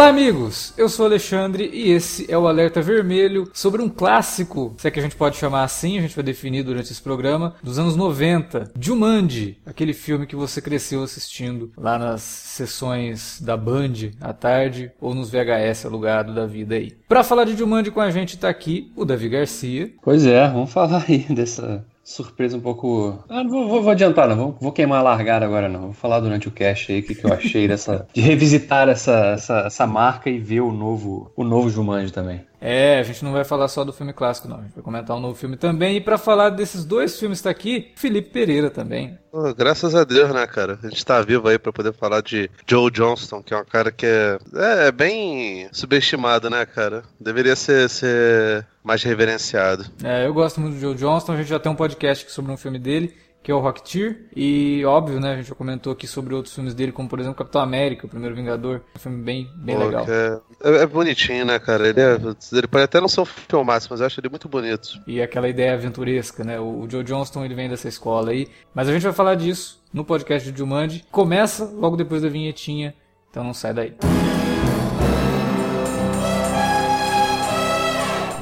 Olá, amigos! Eu sou Alexandre e esse é o Alerta Vermelho sobre um clássico, se é que a gente pode chamar assim, a gente vai definir durante esse programa, dos anos 90, Jumanji, aquele filme que você cresceu assistindo lá nas sessões da Band à tarde ou nos VHS alugado da vida aí. Para falar de Jumanji com a gente tá aqui o Davi Garcia. Pois é, vamos falar aí dessa surpresa um pouco. Ah, não vou, vou, adiantar, não. Vou, vou, queimar a largada agora, não. Vou falar durante o cast aí o que, que eu achei dessa. de revisitar essa, essa, essa marca e ver o novo, o novo Jumanji também. É, a gente não vai falar só do filme clássico, não. A gente vai comentar um novo filme também. E para falar desses dois filmes está aqui, Felipe Pereira também. Oh, graças a Deus, né, cara? A gente tá vivo aí para poder falar de Joe Johnston, que é um cara que é, é, é bem subestimado, né, cara? Deveria ser, ser mais reverenciado. É, eu gosto muito do Joe Johnston. A gente já tem um podcast sobre um filme dele que é o Rocketeer. E óbvio, né, a gente já comentou aqui sobre outros filmes dele, como por exemplo Capitão América, o Primeiro Vingador. Um filme bem, bem Pô, legal. É, é, bonitinho, né, cara? Ele, é, ele pode até não ser um filme máximo, mas eu acho ele muito bonito. E aquela ideia aventuresca, né? O, o Joe Johnston ele vem dessa escola aí. Mas a gente vai falar disso no podcast de Jumanji. Começa logo depois da vinhetinha, então não sai daí.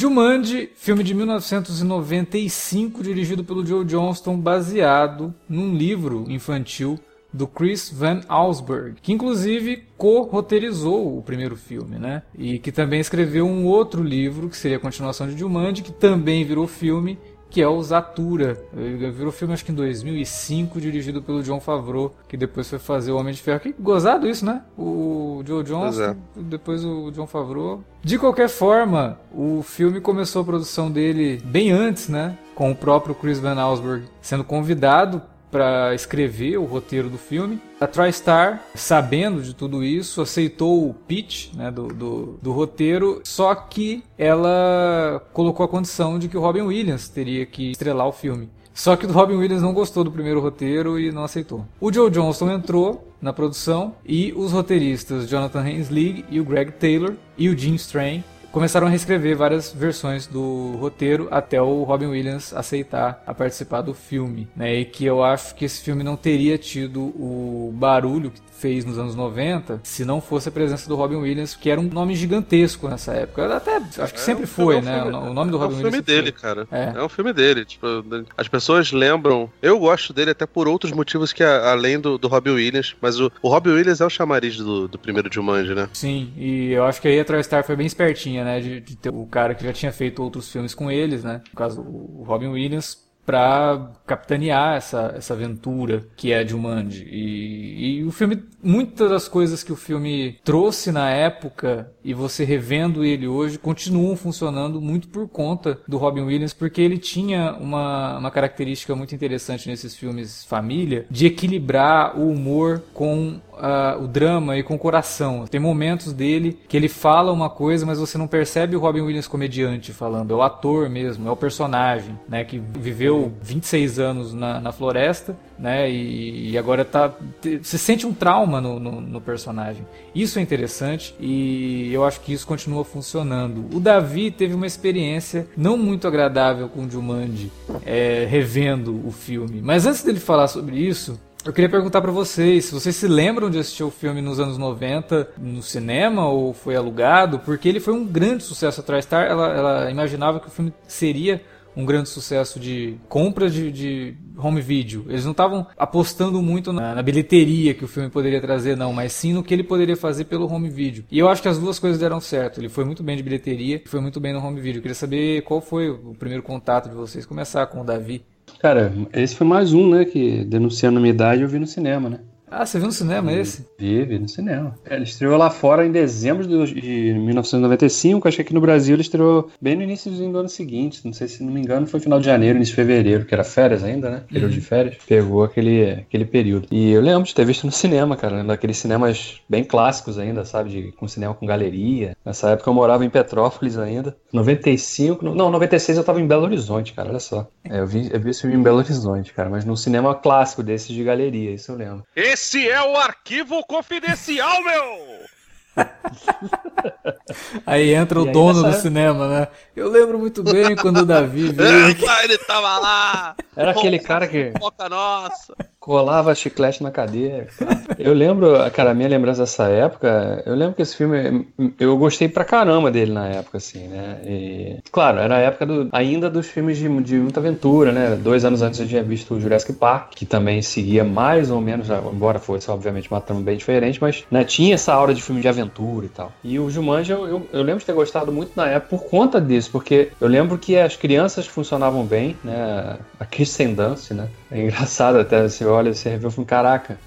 Jumanji, filme de 1995, dirigido pelo Joe Johnston, baseado num livro infantil do Chris Van Allsburg, que inclusive co-roteirizou o primeiro filme, né? E que também escreveu um outro livro, que seria a continuação de Jumanji, que também virou filme que é o Zatura. Ele virou filme acho que em 2005, dirigido pelo John Favreau, que depois foi fazer o Homem de Ferro. Que gozado isso, né? O Joe Johnston, é. depois o John Favreau. De qualquer forma, o filme começou a produção dele bem antes, né? Com o próprio Chris Van Allsburg sendo convidado para escrever o roteiro do filme. A TriStar, sabendo de tudo isso, aceitou o pitch né, do, do, do, roteiro, só que ela colocou a condição de que o Robin Williams teria que estrelar o filme. Só que o Robin Williams não gostou do primeiro roteiro e não aceitou. O Joe Johnston entrou na produção e os roteiristas Jonathan Henslig e o Greg Taylor e o Jim Strain começaram a reescrever várias versões do roteiro até o Robin Williams aceitar a participar do filme, né? E que eu acho que esse filme não teria tido o barulho que fez nos anos 90 se não fosse a presença do Robin Williams, que era um nome gigantesco nessa época. Até acho que é sempre um foi, é um né? Filme, o nome do Robin Williams. É um filme dele, foi. cara. É. é. um filme dele. Tipo, as pessoas lembram. Eu gosto dele até por outros motivos que além do, do Robin Williams, mas o, o Robin Williams é o chamariz do, do primeiro Jumanji, né? Sim, e eu acho que aí a TriStar foi bem espertinha, né? De, de ter o cara que já tinha feito outros filmes com eles, né? No caso, o Robin Williams para capitanear essa, essa aventura que é Jumanji. E, e o filme, muitas das coisas que o filme trouxe na época e você revendo ele hoje continuam funcionando muito por conta do Robin Williams, porque ele tinha uma, uma característica muito interessante nesses filmes família de equilibrar o humor com uh, o drama e com o coração. Tem momentos dele que ele fala uma coisa, mas você não percebe o Robin Williams comediante falando. É o ator mesmo, é o personagem, né? Que viveu 26 anos na, na floresta, né? E, e, agora tá. Você sente um trauma no, no, no, personagem. Isso é interessante e eu acho que isso continua funcionando. O Davi teve uma experiência não muito agradável com o Jumanji, é, revendo o filme. Mas antes dele falar sobre isso, eu queria perguntar para vocês, se vocês se lembram de assistir o filme nos anos 90 no cinema ou foi alugado, porque ele foi um grande sucesso. A TriStar, ela, ela imaginava que o filme seria um grande sucesso de compra de, de home video. Eles não estavam apostando muito na, na, bilheteria que o filme poderia trazer, não, mas sim no que ele poderia fazer pelo home video. E eu acho que as duas coisas deram certo. Ele foi muito bem de bilheteria e foi muito bem no home video. Eu queria saber qual foi o primeiro contato de vocês. Começar com o Davi. Cara, esse foi mais um, né, que denunciando a minha idade eu vi no cinema, né? Ah, você viu no cinema esse? Vi, vi no cinema. É, ele estreou lá fora em dezembro de 1995, acho que aqui no Brasil ele estreou bem no início do ano seguinte, não sei se não me engano foi final de janeiro, início de fevereiro, que era férias ainda, né? Período de férias. Pegou aquele, aquele período. E eu lembro de ter visto no cinema, cara, daqueles cinemas bem clássicos ainda, sabe? De, com cinema com galeria. Nessa época eu morava em Petrópolis ainda. 95, não, 96 eu tava em Belo Horizonte, cara, olha só. É, eu, vi, eu vi esse filme em Belo Horizonte, cara, mas num cinema clássico desses de galeria, isso eu lembro. Esse esse é o arquivo confidencial, meu! Aí entra o dono do cinema, né? Eu lembro muito bem quando o Davi veio. ele tava lá! Era aquele cara que. Foca nossa! Colava chiclete na cadeira. Eu lembro, cara, a minha lembrança dessa época, eu lembro que esse filme, eu gostei pra caramba dele na época, assim, né? E, claro, era a época do, ainda dos filmes de, de muita aventura, né? Dois anos antes eu tinha visto o Jurassic Park, que também seguia mais ou menos, embora fosse, obviamente, uma trama bem diferente, mas né, tinha essa aura de filme de aventura e tal. E o Jumanji, eu, eu, eu, lembro de ter gostado muito na época por conta disso, porque eu lembro que as crianças funcionavam bem, né? A Kirsten Dunst, né? É engraçado até, você olha, você revê o filme, caraca.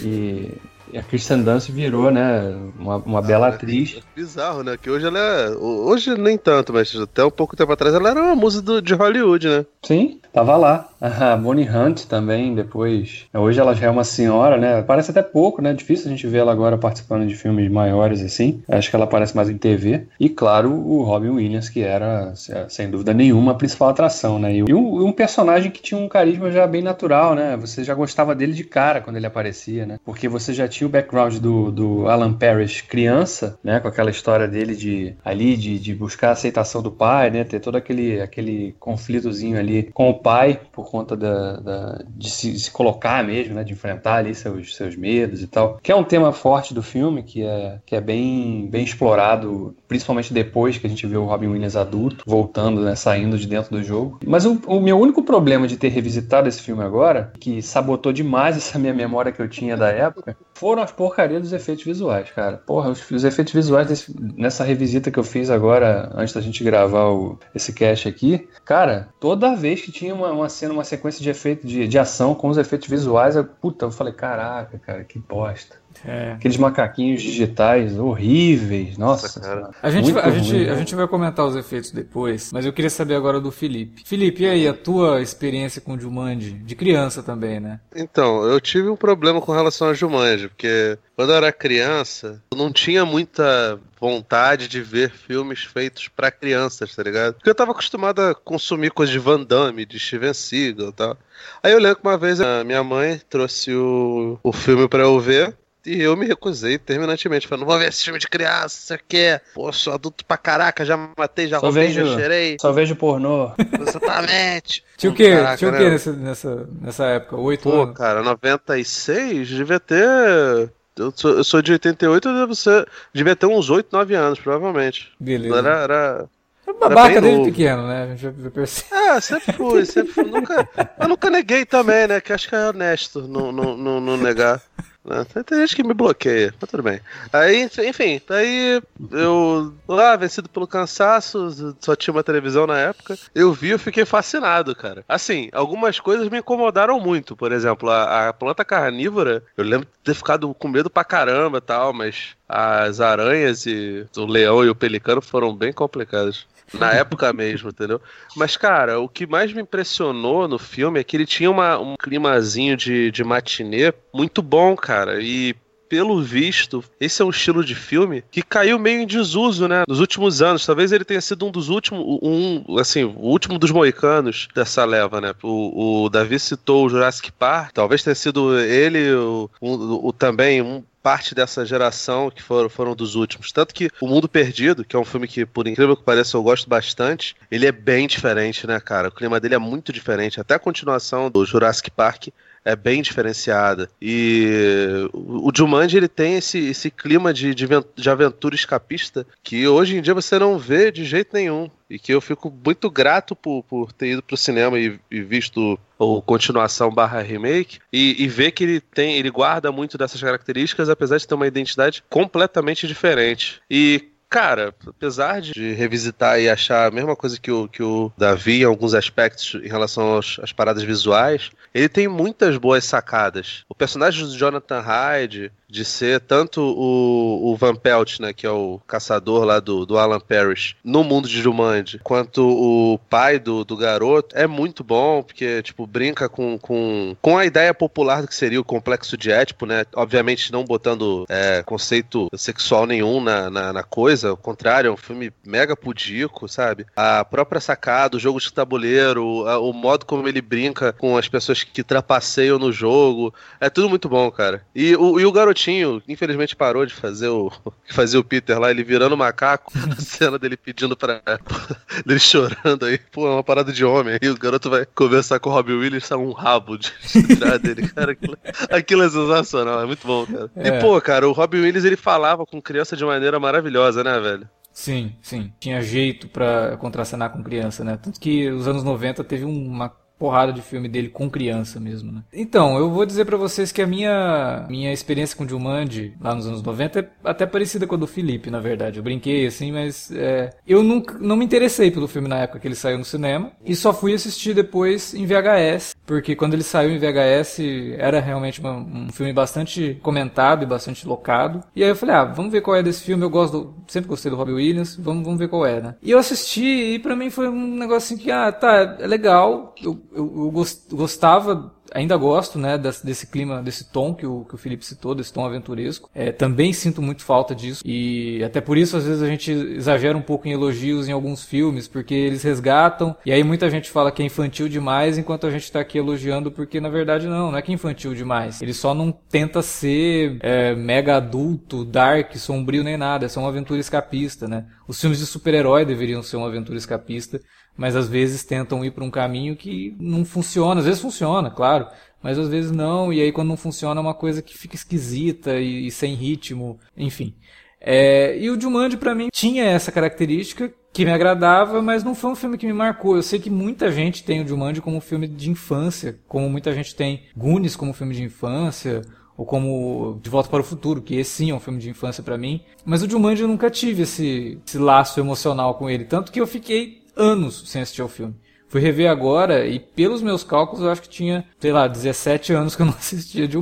E e a Kirsten Dunst virou, né, uma, uma ah, bela atriz. É bizarro, né? Que hoje ela é. Hoje nem tanto, mas até um pouco tempo atrás ela era uma musa do, de Hollywood, né? Sim, tava lá. A Bonnie Hunt também, depois. Hoje ela já é uma senhora, né? Parece até pouco, né? Difícil a gente ver ela agora participando de filmes maiores assim. Acho que ela aparece mais em TV. E claro, o Robin Williams, que era, sem dúvida nenhuma, a principal atração, né? E um, um personagem que tinha um carisma já bem natural, né? Você já gostava dele de cara quando ele aparecia, né? Porque você já tinha o background do, do Alan Parrish criança, né, com aquela história dele de ali de, de buscar a aceitação do pai, né, ter todo aquele, aquele conflitozinho ali com o pai por conta da, da de, se, de, se, colocar mesmo, né, de enfrentar ali seus, seus medos e tal, que é um tema forte do filme que é, que é bem, bem explorado, principalmente depois que a gente vê o Robin Williams adulto voltando, né, saindo de dentro do jogo. Mas o, o meu único problema de ter revisitado esse filme agora, que sabotou demais essa minha memória que eu tinha da época, foram as porcarias dos efeitos visuais, cara. Porra, os, os efeitos visuais desse, nessa revisita que eu fiz agora, antes da gente gravar o, esse cast aqui, cara, toda vez que tinha uma, uma cena, uma sequência de efeito de, de ação com os efeitos visuais, eu, puta, eu falei, caraca, cara, que bosta. É. Aqueles macaquinhos digitais horríveis. Nossa, cara. A gente, vai, a, gente, a gente vai comentar os efeitos depois, mas eu queria saber agora do Felipe. Felipe, e aí, a tua experiência com Jumanji? De criança também, né? Então, eu tive um problema com relação a Jumanji, porque quando eu era criança, eu não tinha muita vontade de ver filmes feitos para crianças, tá ligado? Porque eu tava acostumado a consumir coisas de Van Damme, de Steven Seagal e tal. Aí eu lembro que uma vez a minha mãe trouxe o, o filme para eu ver. E eu me recusei terminantemente, falando, não vou ver esse filme de criança, você quer? Pô, sou adulto pra caraca, já matei, já só roubei, vejo, já cheirei. Só vejo pornô. Exatamente. Tinha o quê? Caraca, Tinha o quê nessa, nessa, nessa época? Oito Pô, anos? cara, 96 devia ter... Eu sou, eu sou de 88, eu devo ser, devia ter uns 8, 9 anos, provavelmente. Beleza. Era, era, é babaca desde novo. pequeno, né? A gente já percebe. É, sempre fui, sempre fui. Nunca, eu nunca neguei também, né? Que acho que é honesto não, não, não, não negar. Né? Tem gente que me bloqueia, mas tudo bem. Aí, enfim, daí eu lá, vencido pelo cansaço, só tinha uma televisão na época. Eu vi, eu fiquei fascinado, cara. Assim, algumas coisas me incomodaram muito. Por exemplo, a, a planta carnívora, eu lembro de ter ficado com medo pra caramba e tal, mas as aranhas e o leão e o pelicano foram bem complicados. Na época mesmo, entendeu? Mas, cara, o que mais me impressionou no filme é que ele tinha uma, um climazinho de, de matinê muito bom, cara. E pelo visto, esse é um estilo de filme que caiu meio em desuso, né? Nos últimos anos. Talvez ele tenha sido um dos últimos, um, assim, o último dos moicanos dessa leva, né? O, o Davi citou o Jurassic Park. Talvez tenha sido ele, o, o, o também um parte dessa geração que foram, foram dos últimos. Tanto que O Mundo Perdido, que é um filme que, por incrível que pareça, eu gosto bastante, ele é bem diferente, né, cara? O clima dele é muito diferente. Até a continuação do Jurassic Park é bem diferenciada. E o Jumanji ele tem esse, esse clima de, de, de aventura escapista que hoje em dia você não vê de jeito nenhum. E que eu fico muito grato por, por ter ido pro cinema e, e visto ou continuação barra remake e, e ver que ele tem ele guarda muito dessas características apesar de ter uma identidade completamente diferente e cara, apesar de revisitar e achar a mesma coisa que o, que o Davi em alguns aspectos em relação aos, às paradas visuais, ele tem muitas boas sacadas. O personagem do Jonathan Hyde, de ser tanto o, o Van Pelt, né, que é o caçador lá do, do Alan Parrish, no mundo de Jumanji, quanto o pai do, do garoto, é muito bom, porque, tipo, brinca com, com, com a ideia popular do que seria o complexo de Édipo, né, obviamente não botando é, conceito sexual nenhum na, na, na, coisa, ao contrário, é um filme mega pudico, sabe? A própria sacada, o jogo de tabuleiro, a, o modo como ele brinca com as pessoas que trapaceiam no jogo, é tudo muito bom, cara. E o, e o garotinho infelizmente parou de fazer o fazer o Peter lá, ele virando macaco, a cena dele pedindo pra. dele chorando aí, pô, é uma parada de homem. Aí o garoto vai conversar com o Robbie Williams, sai um rabo de tirar dele, cara. Aquilo, aquilo, é sensacional, é muito bom, cara. É. E, pô, cara, o Robbie Williams ele falava com criança de maneira maravilhosa, né, velho? Sim, sim. Tinha jeito para contracenar com criança, né? Tanto que os anos 90 teve uma porrada de filme dele com criança mesmo, né? Então, eu vou dizer para vocês que a minha minha experiência com Jumanji lá nos anos 90 é até parecida com a do Felipe, na verdade. Eu brinquei assim, mas é, eu nunca não me interessei pelo filme na época que ele saiu no cinema e só fui assistir depois em VHS, porque quando ele saiu em VHS era realmente uma, um filme bastante comentado e bastante locado. E aí eu falei, ah, vamos ver qual é desse filme. Eu gosto, do, sempre gostei do Robbie Williams, vamos, vamos ver qual é, né? E eu assisti e para mim foi um negócio assim que, ah, tá, é legal. Eu, eu, eu gostava ainda gosto, né, desse, desse, clima, desse tom que o, que o Felipe citou, desse tom aventuresco. É, também sinto muito falta disso. E até por isso, às vezes, a gente exagera um pouco em elogios em alguns filmes, porque eles resgatam. E aí muita gente fala que é infantil demais, enquanto a gente está aqui elogiando, porque na verdade não, não é que é infantil demais. Ele só não tenta ser é, mega adulto, dark, sombrio nem nada. É só uma aventura escapista, né? Os filmes de super-herói deveriam ser uma aventura escapista mas às vezes tentam ir para um caminho que não funciona. Às vezes funciona, claro, mas às vezes não. E aí quando não funciona é uma coisa que fica esquisita e, e sem ritmo, enfim. É, e o Jumanji para mim tinha essa característica que me agradava, mas não foi um filme que me marcou. Eu sei que muita gente tem o Jumanji como um filme de infância, como muita gente tem Goonies como um filme de infância, ou como De Volta para o Futuro, que esse sim é um filme de infância para mim. Mas o Jumanji eu nunca tive esse, esse laço emocional com ele, tanto que eu fiquei anos sem assistir ao filme. Fui rever agora e, pelos meus cálculos, eu acho que tinha, sei lá, 17 anos que eu não assistia de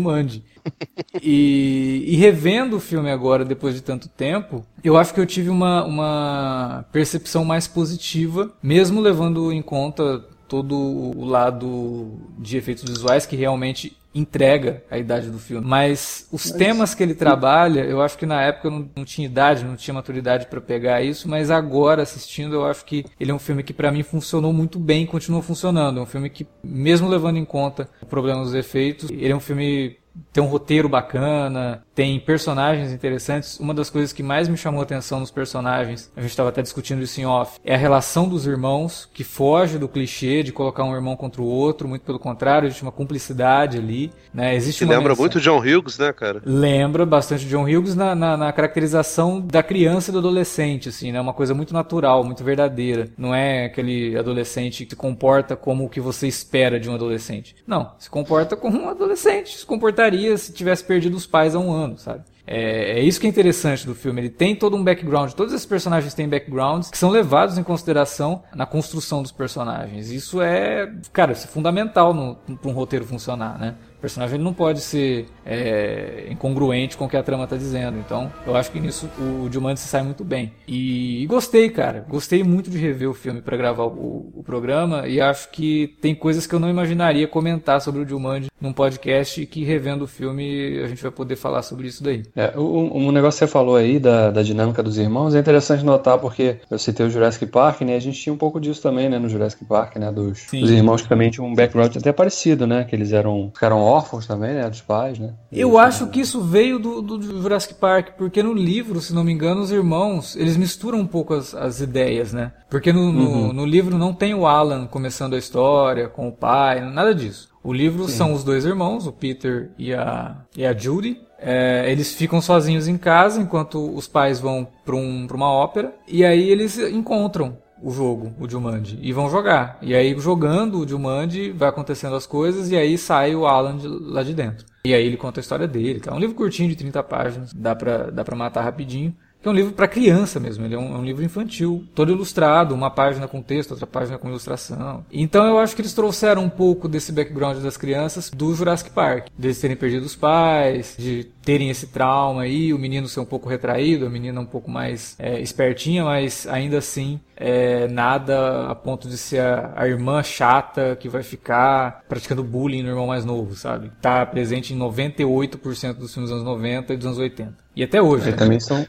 e, e revendo o filme agora, depois de tanto tempo, eu acho que eu tive uma, uma percepção mais positiva, mesmo levando em conta todo o lado de efeitos visuais que realmente entrega a idade do filme. Mas os mas... temas que ele trabalha, eu acho que na época eu não, não tinha idade, não tinha maturidade para pegar isso, mas agora assistindo eu acho que ele é um filme que para mim funcionou muito bem e continua funcionando. É um filme que, mesmo levando em conta o problema dos efeitos, ele é um filme tem um roteiro bacana, tem personagens interessantes. Uma das coisas que mais me chamou a atenção nos personagens, a gente estava até discutindo isso em off, é a relação dos irmãos, que foge do clichê de colocar um irmão contra o outro, muito pelo contrário, existe uma cumplicidade ali. Né? Existe lembra muito John Hughes, né, cara? Lembra bastante John Hughes na, na, na, caracterização da criança e do adolescente, assim, né? Uma coisa muito natural, muito verdadeira. Não é aquele adolescente que se comporta como o que você espera de um adolescente. Não, se comporta como um adolescente, se comportaria se tivesse perdido os pais há um ano, sabe? É, é, isso que é interessante do filme. Ele tem todo um background. Todos esses personagens têm backgrounds que são levados em consideração na construção dos personagens. Isso é, cara, isso é fundamental para um roteiro funcionar, né? O personagem não pode ser é, incongruente com o que a trama está dizendo. Então, eu acho que nisso o Jumanji se sai muito bem. E, e gostei, cara. Gostei muito de rever o filme para gravar o, o, programa. E acho que tem coisas que eu não imaginaria comentar sobre o Jumanji num podcast e que revendo o filme a gente vai poder falar sobre isso daí. É, um, um negócio que você falou aí da, da dinâmica dos irmãos é interessante notar porque eu citei o Jurassic Park, né? A gente tinha um pouco disso também, né? No Jurassic Park, né? Dos, dos irmãos que também tinham um background até parecido, né? Que eles eram, ficaram órfãos também, né? Dos pais, né? Eu acho que isso veio do, do, Jurassic Park, porque no livro, se não me engano, os irmãos, eles misturam um pouco as, as ideias, né? Porque no, uhum. no, no, livro não tem o Alan começando a história com o pai, nada disso. O livro Sim. são os dois irmãos, o Peter e a, e a Judy. É, eles ficam sozinhos em casa enquanto os pais vão para um, uma ópera. E aí eles encontram o jogo, o Jumanji, e vão jogar. E aí, jogando o Jumanji, vai acontecendo as coisas, e aí sai o Alan de, lá de dentro. E aí ele conta a história dele. É um livro curtinho de 30 páginas, dá pra, dá pra matar rapidinho. que é um livro para criança mesmo, ele é um, é um, livro infantil, todo ilustrado, uma página com texto, outra página com ilustração. Então eu acho que eles trouxeram um pouco desse background das crianças do Jurassic Park, deles terem perdido os pais, de terem esse trauma aí, o menino ser um pouco retraído, a menina um pouco mais é, espertinha, mas ainda assim é, nada a ponto de ser a, a, irmã chata que vai ficar praticando bullying no irmão mais novo, sabe? Tá presente em 98% dos filmes dos anos 90 e dos anos 80. E até hoje. É, né? também são.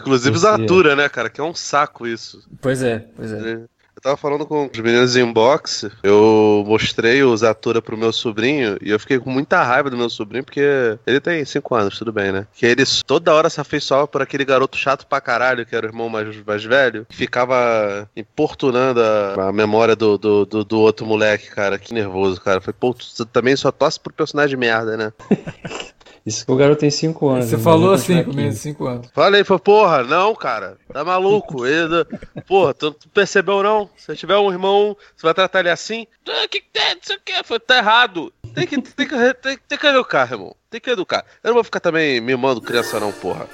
Inclusive Zatura, né, cara? Que é um saco isso. Pois é, pois é. é. Tava falando com os meninos em boxe, eu mostrei o Zatura pro meu sobrinho e eu fiquei com muita raiva do meu sobrinho porque ele tem 5 anos, tudo bem, né? Que ele toda hora se afeiçoava por aquele garoto chato pra caralho, que era o irmão mais, mais velho, que ficava importunando a, a memória do, do, do, do, outro moleque, cara. Que nervoso, cara. Foi, pô, tu também só torce pro personagem merda, né? Isso que o garoto tem 5 anos. Você falou assim de 5 anos. Falei, foi, porra, não, cara. Tá maluco. Ele, porra, tu, tu, percebeu não? Se tiver um irmão, você vai tratar ele assim? O ah, que que tem? Não sei o que. Foi, tá errado. Tem que, tem, que, tem, tem que educar, irmão. Tem que educar. Eu não vou ficar também mimando criança, não, porra.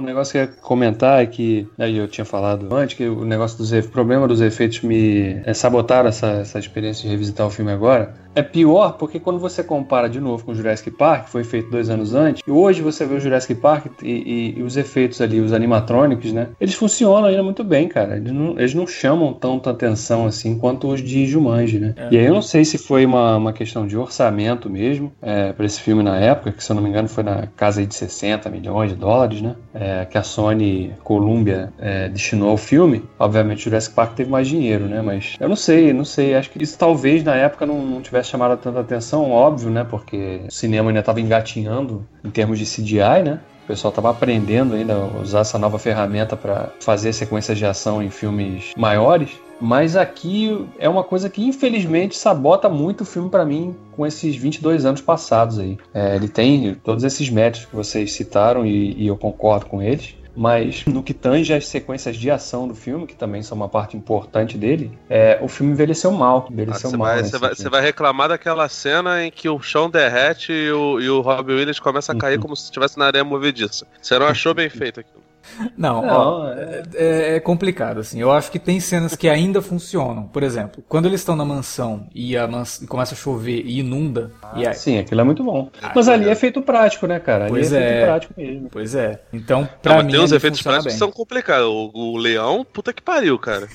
O negócio que eu ia comentar é que, aí eu tinha falado antes, que o negócio dos problema dos efeitos me é, sabotaram essa, essa experiência de revisitar o filme agora. É pior porque quando você compara de novo com o Jurassic Park, que foi feito dois anos antes, e hoje você vê o Jurassic Park e, e, e os efeitos ali, os animatrônicos, né? Eles funcionam ainda muito bem, cara. Eles não, eles não chamam tanta atenção assim quanto os de Jumanji, né? É. E aí eu não sei se foi uma, uma questão de orçamento mesmo é, para esse filme na época, que se eu não me engano foi na casa de 60 milhões de dólares, né? É, que a Sony Columbia é, destinou ao filme. Obviamente o Jurassic Park teve mais dinheiro, né? Mas eu não sei, não sei. Acho que isso talvez na época não, não tivesse tivesse chamado tanta atenção, óbvio, né? Porque o cinema ainda estava engatinhando em termos de CGI, né? O pessoal estava aprendendo ainda a usar essa nova ferramenta para fazer sequências de ação em filmes maiores. Mas aqui é uma coisa que infelizmente sabota muito o filme para mim com esses 22 anos passados aí. É, ele tem todos esses méritos que vocês citaram e, e eu concordo com eles. Mas no que tange as sequências de ação do filme, que também são uma parte importante dele, é, o filme envelheceu mal. Envelheceu ah, mal. Vai, você, vai, você vai reclamar daquela cena em que o chão derrete e o, e o Robbie Williams começa a cair uhum. como se estivesse na areia movediça. Você não achou bem feito aquilo? Não, não ó, é... É, é... complicado, assim. Eu acho que tem cenas que ainda funcionam. Por exemplo, quando eles estão na mansão e, a mans... começa a chover e inunda. Ah, e aí... Sim, aquilo é muito bom. Ah, mas ali é. é feito prático, né, cara? Ali pois é, é feito prático mesmo. Pois é. Então, pra não, mim. Tem uns efeitos práticos que são complicados. O, o, leão, puta que pariu, cara.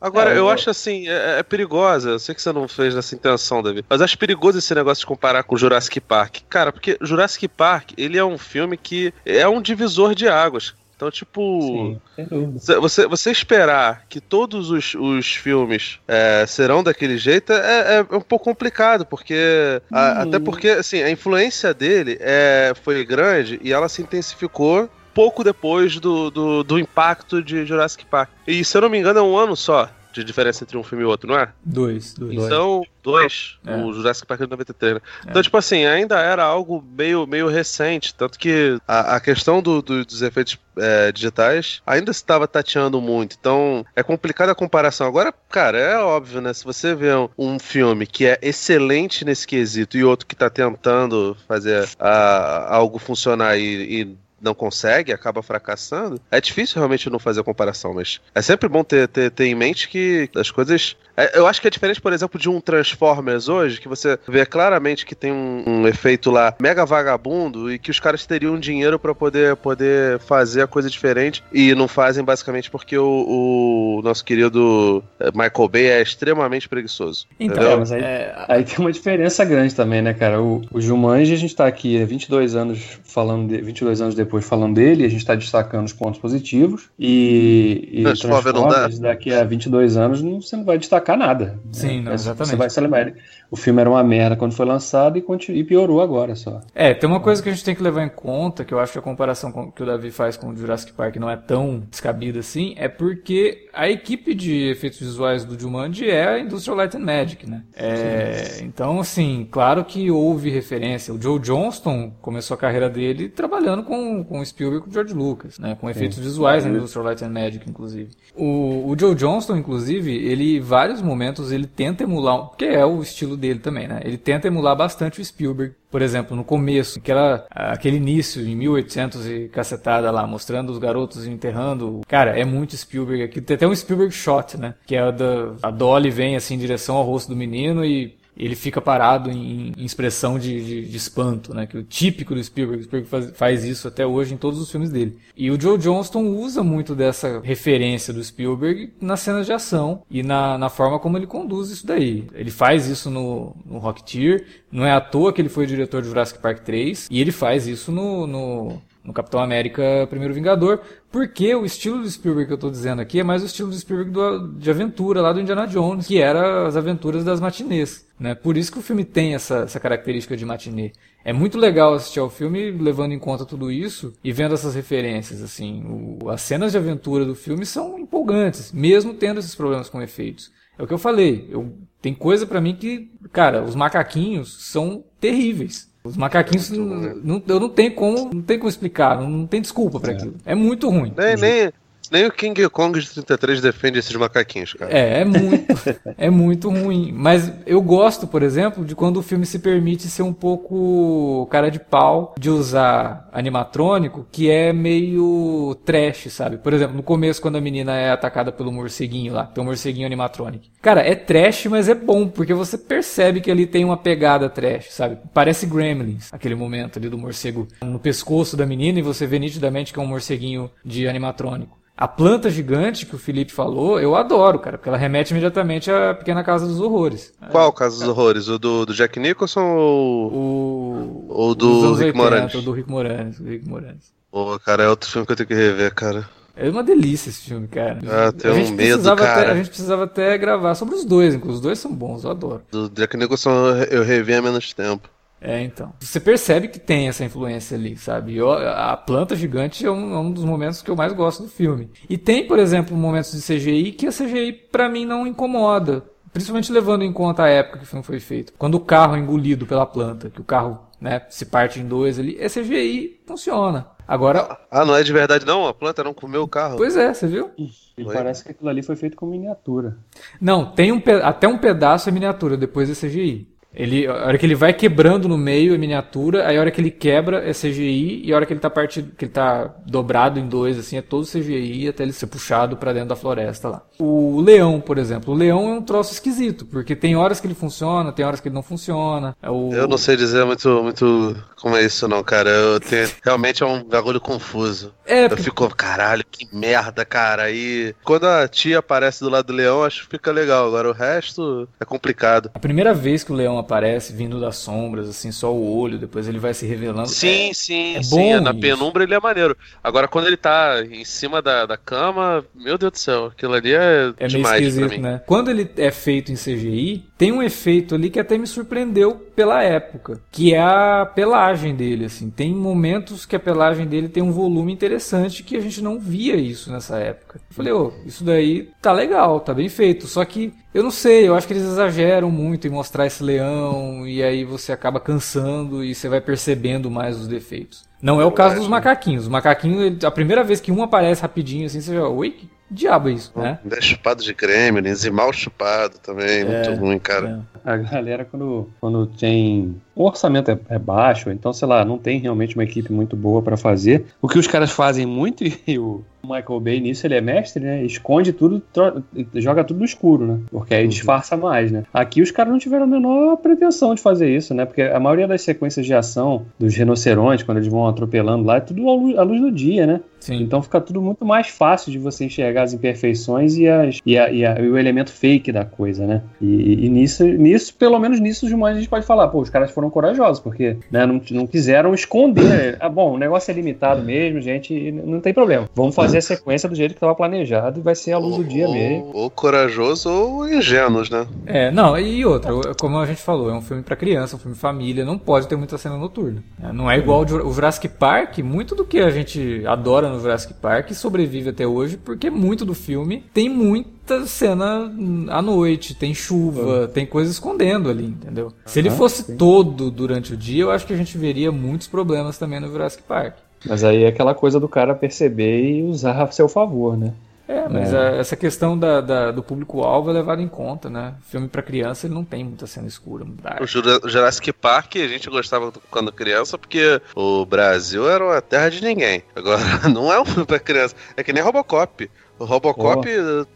Agora, é, eu, eu acho assim, é, é perigosa. Eu sei que você não fez essa intenção, David. Mas acho perigoso esse negócio de comparar com Jurassic Park. Cara, porque Jurassic Park, ele é um filme que é um divisor de águas. Então, tipo, Sim, você, você esperar que todos os, os filmes é, serão daquele jeito é, é, um pouco complicado, porque. A, até porque, assim, a influência dele é, foi grande e ela se intensificou pouco depois do, do, do impacto de Jurassic Park. E se eu não me engano, é um ano só de diferença entre um filme e outro, não é? Dois. dois. Então, dois. É. O Jurassic Park é de 93, né? É. Então, tipo assim, ainda era algo meio, meio recente. Tanto que a, a questão do, do, dos efeitos é, digitais ainda estava tateando muito. Então, é complicada a comparação. Agora, cara, é óbvio, né? Se você vê um, um filme que é excelente nesse quesito e outro que está tentando fazer a, algo funcionar e, e não consegue, acaba fracassando, é difícil realmente não fazer a comparação, mas é sempre bom ter, ter, ter em mente que as coisas. É, eu acho que é diferente, por exemplo, de um Transformers hoje, que você vê claramente que tem um, um efeito lá mega vagabundo e que os caras teriam dinheiro para poder, poder fazer a coisa diferente e não fazem basicamente porque o, o nosso querido é, Michael Bay é extremamente preguiçoso. Então, é, mas aí, é... aí, tem uma diferença grande também, né, cara? O, o Jumanji, a gente tá aqui há 22 anos falando de 22 anos depois falando dele, a gente está destacando os pontos positivos e, e Transformers daqui a 22 anos não, você não vai destacar nada. Sim, não, É, exatamente. Você vai se lembrar. O filme era uma merda quando foi lançado e, continu- e piorou agora só. É, tem uma coisa que a gente tem que levar em conta, que eu acho que a comparação com- que o Davi faz com o Jurassic Park não é tão descabida assim, é porque a equipe de efeitos visuais do Jumanji é a Industrial Light and Magic, né? É, então, assim, claro que houve referência. O Joe Johnston começou a carreira dele trabalhando com, com o Spielberg e com o George Lucas, né? Com efeitos visuais na Industrial Light and Magic, inclusive. O, o Joe Johnston, inclusive, ele, em vários momentos, ele tenta emular, porque é o estilo dele também, né? Ele tenta emular bastante o Spielberg. Por exemplo, no começo, aquela, aquele início em 1800 e cacetada lá, mostrando os garotos enterrando. Cara, é muito Spielberg aqui. Tem até um Spielberg shot, né? Que é a da a Dolly vem assim em direção ao rosto do menino e ele fica parado em, em expressão de, de- de espanto, né? Que é o típico do Spielberg. O Spielberg faz, faz isso até hoje em todos os filmes dele. E o Joe Johnston usa muito dessa referência do Spielberg nas cenas de ação e na, na forma como ele conduz isso daí. Ele faz isso no, no Rocketeer. Não é à toa que ele foi diretor de Jurassic Park 3. E ele faz isso no, no, no Capitão América Primeiro Vingador, porque o estilo do Spielberg que eu tô dizendo aqui é mais o estilo do Spielberg do- de aventura lá do Indiana Jones, que era as aventuras das matinês, né? Por isso que o filme tem essa, essa característica de matinê. É muito legal assistir ao filme levando em conta tudo isso e vendo essas referências, assim. O- as cenas de aventura do filme são empolgantes, mesmo tendo esses problemas com efeitos. É o que eu falei, eu, tem coisa pra mim que, cara, os macaquinhos são terríveis. Os macaquinhos, não, eu não tenho como, não tem como explicar, não, não tem desculpa pra aquilo. É muito ruim. Nem, nem, nem o King Kong de 33 defende esses macaquinhos, cara. É, é muito, é muito ruim. Mas eu gosto, por exemplo, de quando o filme se permite ser um pouco cara de pau, de usar animatrônico, que é meio trash, sabe? Por exemplo, no começo, quando a menina é atacada pelo morceguinho lá, tem um morceguinho animatrônico. Cara, é trash, mas é bom, porque você percebe que ali tem uma pegada trash, sabe? Parece Gremlins, aquele momento ali do morcego no pescoço da menina, e você vê nitidamente que é um morceguinho de animatrônico. A planta gigante que o Felipe falou, eu adoro, cara, porque ela remete imediatamente à Pequena Casa dos Horrores. Qual Casa dos Horrores? O do, do Jack Nicholson ou, O... ou do Rick 80, Moranis? o do Rick Moranis, do Rick Moranis. Pô, cara, é outro filme que eu tenho que rever, cara. É uma delícia esse filme, cara. Ah, tenho gente um medo, precisava cara. Até, a gente precisava até gravar sobre os dois, inclusive. Os dois são bons, eu adoro. Do Jack Nicholson eu eu revi há menos tempo. É, então. Você percebe que tem essa influência ali, sabe? Eu- a planta gigante é um, é um dos momentos que eu mais gosto do filme. E tem, por exemplo, momentos de CGI que a CGI pra mim não incomoda. Principalmente levando em conta a época que o filme foi feito. Quando o carro é engolido pela planta, que o carro né, se parte em dois ali, é CGI, funciona. Agora, Ah, não é de verdade não? A planta não comeu o carro. pois é, você viu? E parece que aquilo ali foi feito com miniatura. Não, tem um pe- até um pedaço é miniatura, depois é CGI. Ele, a hora que ele vai quebrando no meio é miniatura, aí a hora que ele quebra é CGI, e a hora que ele tá partido, que ele tá dobrado em dois, assim, é todo CGI até ele ser puxado pra dentro da floresta lá. O leão, por exemplo, o leão é um troço esquisito, porque tem horas que ele funciona, tem horas que ele não funciona. É o... Eu não sei dizer muito, muito como é isso não, cara. Eu tenho, realmente é um bagulho confuso. É, Eu porque fico, caralho, que merda, cara. Aí, quando a tia aparece do lado do leão, acho que fica legal. Agora o resto é complicado. a primeira vez que o leão aparece vindo das sombras, assim, só o olho, depois ele vai se revelando. Sim, sim, é sim. bom Na penumbra ele é maneiro. Agora, quando ele tá em cima da, da cama, meu Deus do céu, aquilo ali é, É meio demais pra esquisito, né? Quando ele é feito em CGI, tem um efeito ali que até me surpreendeu pela época, que é a pelagem dele, assim. Tem momentos que a pelagem dele tem um volume interessante que a gente não via isso nessa época. Eu falei, ô, isso daí tá legal, tá bem feito. Só que eu não sei, eu acho que eles exageram muito em mostrar esse leão e aí você acaba cansando e você vai percebendo mais os defeitos. Não é o caso dos macaquinhos. Os macaquinhos, ele- a primeira vez que um aparece rapidinho assim, você já, oi, diabo é isso, né? Ainda é chupado de gremlins e mal chupado também, muito ruim, cara. É. A galera, quando, quando tem. O orçamento é, é baixo, então, sei lá, não tem realmente uma equipe muito boa pra fazer. O que os caras fazem muito, e o Michael Bay nisso, ele é mestre, né? Esconde tudo, tro- joga tudo no escuro, né? Porque aí disfarça mais, né? Aqui os caras não tiveram a menor pretensão de fazer isso, né? Porque a maioria das sequências de ação dos rinocerontes, quando eles vão atropelando lá, é tudo à luz, à luz do dia, né? Sim. Então fica tudo muito mais fácil de você enxergar as imperfeições e, as, e, a- e a- e o elemento fake da coisa, né? E, e nisso, nisso, pelo menos nisso, os humanos a gente pode falar, pô, os caras foram corajosos, porque né, não, não quiseram esconder. Ah, bom, o negócio é limitado mesmo, gente, e não tem problema. Vamos fazer a sequência do jeito que estava planejado e vai ser a luz do dia ou, mesmo. Ou corajoso ou ingênuos, né? É, não, e outra, como a gente falou, é um filme pra criança, um filme família, não pode ter muita cena noturna. né? Não é igual o Jurassic Park, muito do que a gente adora no Jurassic Park sobrevive até hoje, porque muito do filme tem muita cena à noite, tem chuva, tem coisa escondendo ali, entendeu? Se ele fosse sim. todo durante o dia, eu acho que a gente veria muitos problemas também no Jurassic Park. Mas aí é aquela coisa do cara perceber e usar a seu favor, né? É, mas É. a- essa questão da, da- do público-alvo é levada em conta, né? Filme pra criança ele não tem muita cena escura, dark. O Jura- Jurassic Park a gente gostava quando criança porque o Brasil era uma terra de ninguém. Agora, não é um filme pra criança. É que nem Robocop. O Robocop,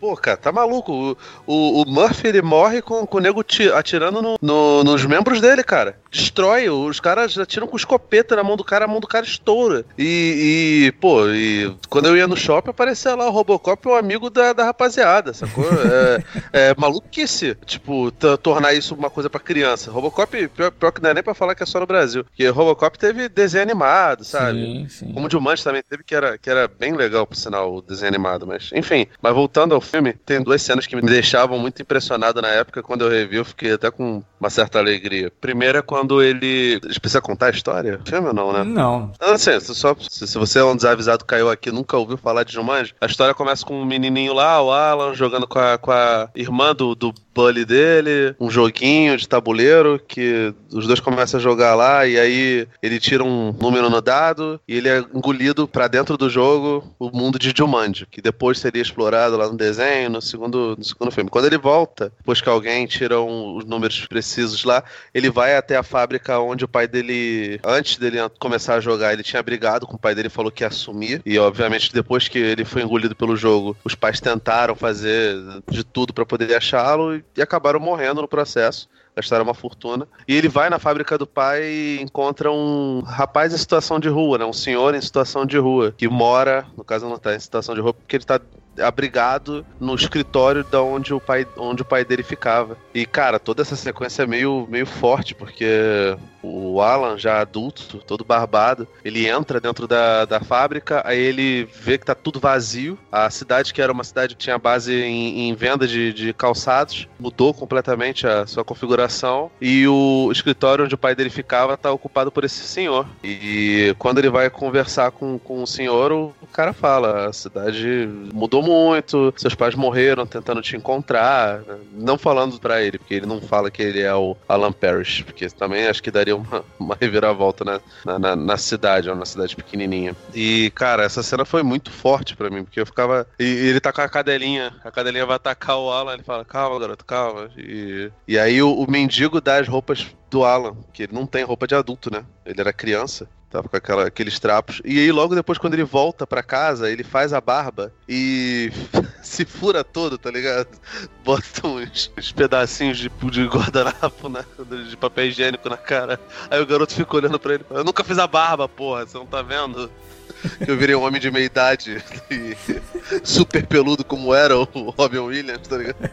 pô, cara, tá maluco. O, o, o Murphy, ele morre com, com o nego ti- atirando no- no- nos membros dele, cara. Destrói. Os caras atiram com escopeta na mão do cara, a mão do cara estoura. E, e, pô, e quando eu ia no shopping, aparecia lá o Robocop, um amigo da, da rapaziada, sacou? É, é maluquice, tipo, tornar isso uma coisa pra criança. Robocop, pior, pior que não é nem pra falar que é só no Brasil. Porque Robocop teve desenho animado, sabe? Sim, sim. Como o Jumanji também teve, que era, que era bem legal, por sinal, o desenho animado. Mas, enfim, mas voltando ao filme, tem duas cenas que me deixavam muito impressionado na época. Quando eu revi, eu fiquei até com uma certa alegria. Primeiro é quando ele. A gente precisa contar a história? Filme ou não, né? Não, Não, assim, só, se, você é um desavisado caiu aqui e nunca ouviu falar de Jumanji, a história começa com um menininho lá, o Alan, jogando com a, com a irmã do, do Bully dele, um joguinho de tabuleiro, que os dois começam a jogar lá, e aí ele tira um número no dado, e ele é engolido pra dentro do jogo, o mundo de Jumanji, que depois seria explorado lá no desenho, no segundo, no segundo filme. Quando ele volta, depois que alguém tira um- os números precisos lá, ele vai até a fábrica onde o pai dele, antes dele começar a jogar, ele tinha brigado com o pai dele, falou que ia assumir. E obviamente depois que ele foi engolido pelo jogo, os pais tentaram fazer de tudo pra poder achá-lo e- acabaram morrendo no processo. Gastaram uma fortuna. E ele vai na fábrica do pai e encontra um rapaz em situação de rua, né? Um senhor em situação de rua. Que mora, no caso não tá em situação de rua, porque ele tá abrigado no escritório da onde o pai, onde o pai dele ficava. E cara, toda essa sequência é meio, meio forte, porque o Alan, já adulto, todo barbado, ele entra dentro da, da fábrica, aí ele vê que tá tudo vazio. A cidade, que era uma cidade que tinha base em, em venda de, de calçados, mudou completamente a sua configuração. E o escritório onde o pai dele ficava tá ocupado por esse senhor. E quando ele vai conversar com, com o senhor, o, cara fala: a cidade mudou muito, seus pais morreram tentando te encontrar. Não falando pra ele, porque ele não fala que ele é o Alan Parrish, porque também acho que daria uma, uma reviravolta né, na, na, na cidade, é uma cidade pequenininha. E, cara, essa cena foi muito forte pra mim, porque eu ficava. E, e ele tá com a cadelinha, a cadelinha vai atacar o Alan, ele fala: calma, garoto, calma. E, e aí o, o mendigo dá as roupas do Alan, que ele não tem roupa de adulto, né? Ele era criança. Tava com aquela, aqueles trapos. E aí, logo depois, quando ele volta pra casa, ele faz a barba e se fura todo, tá ligado? Bota uns, uns pedacinhos de, de guardanapo, né? De papel higiênico na cara. Aí o garoto fica olhando pra ele. Eu nunca fiz a barba, porra, você não tá vendo? Que eu virei um homem de meia idade e super peludo como era o Robin Williams, tá ligado?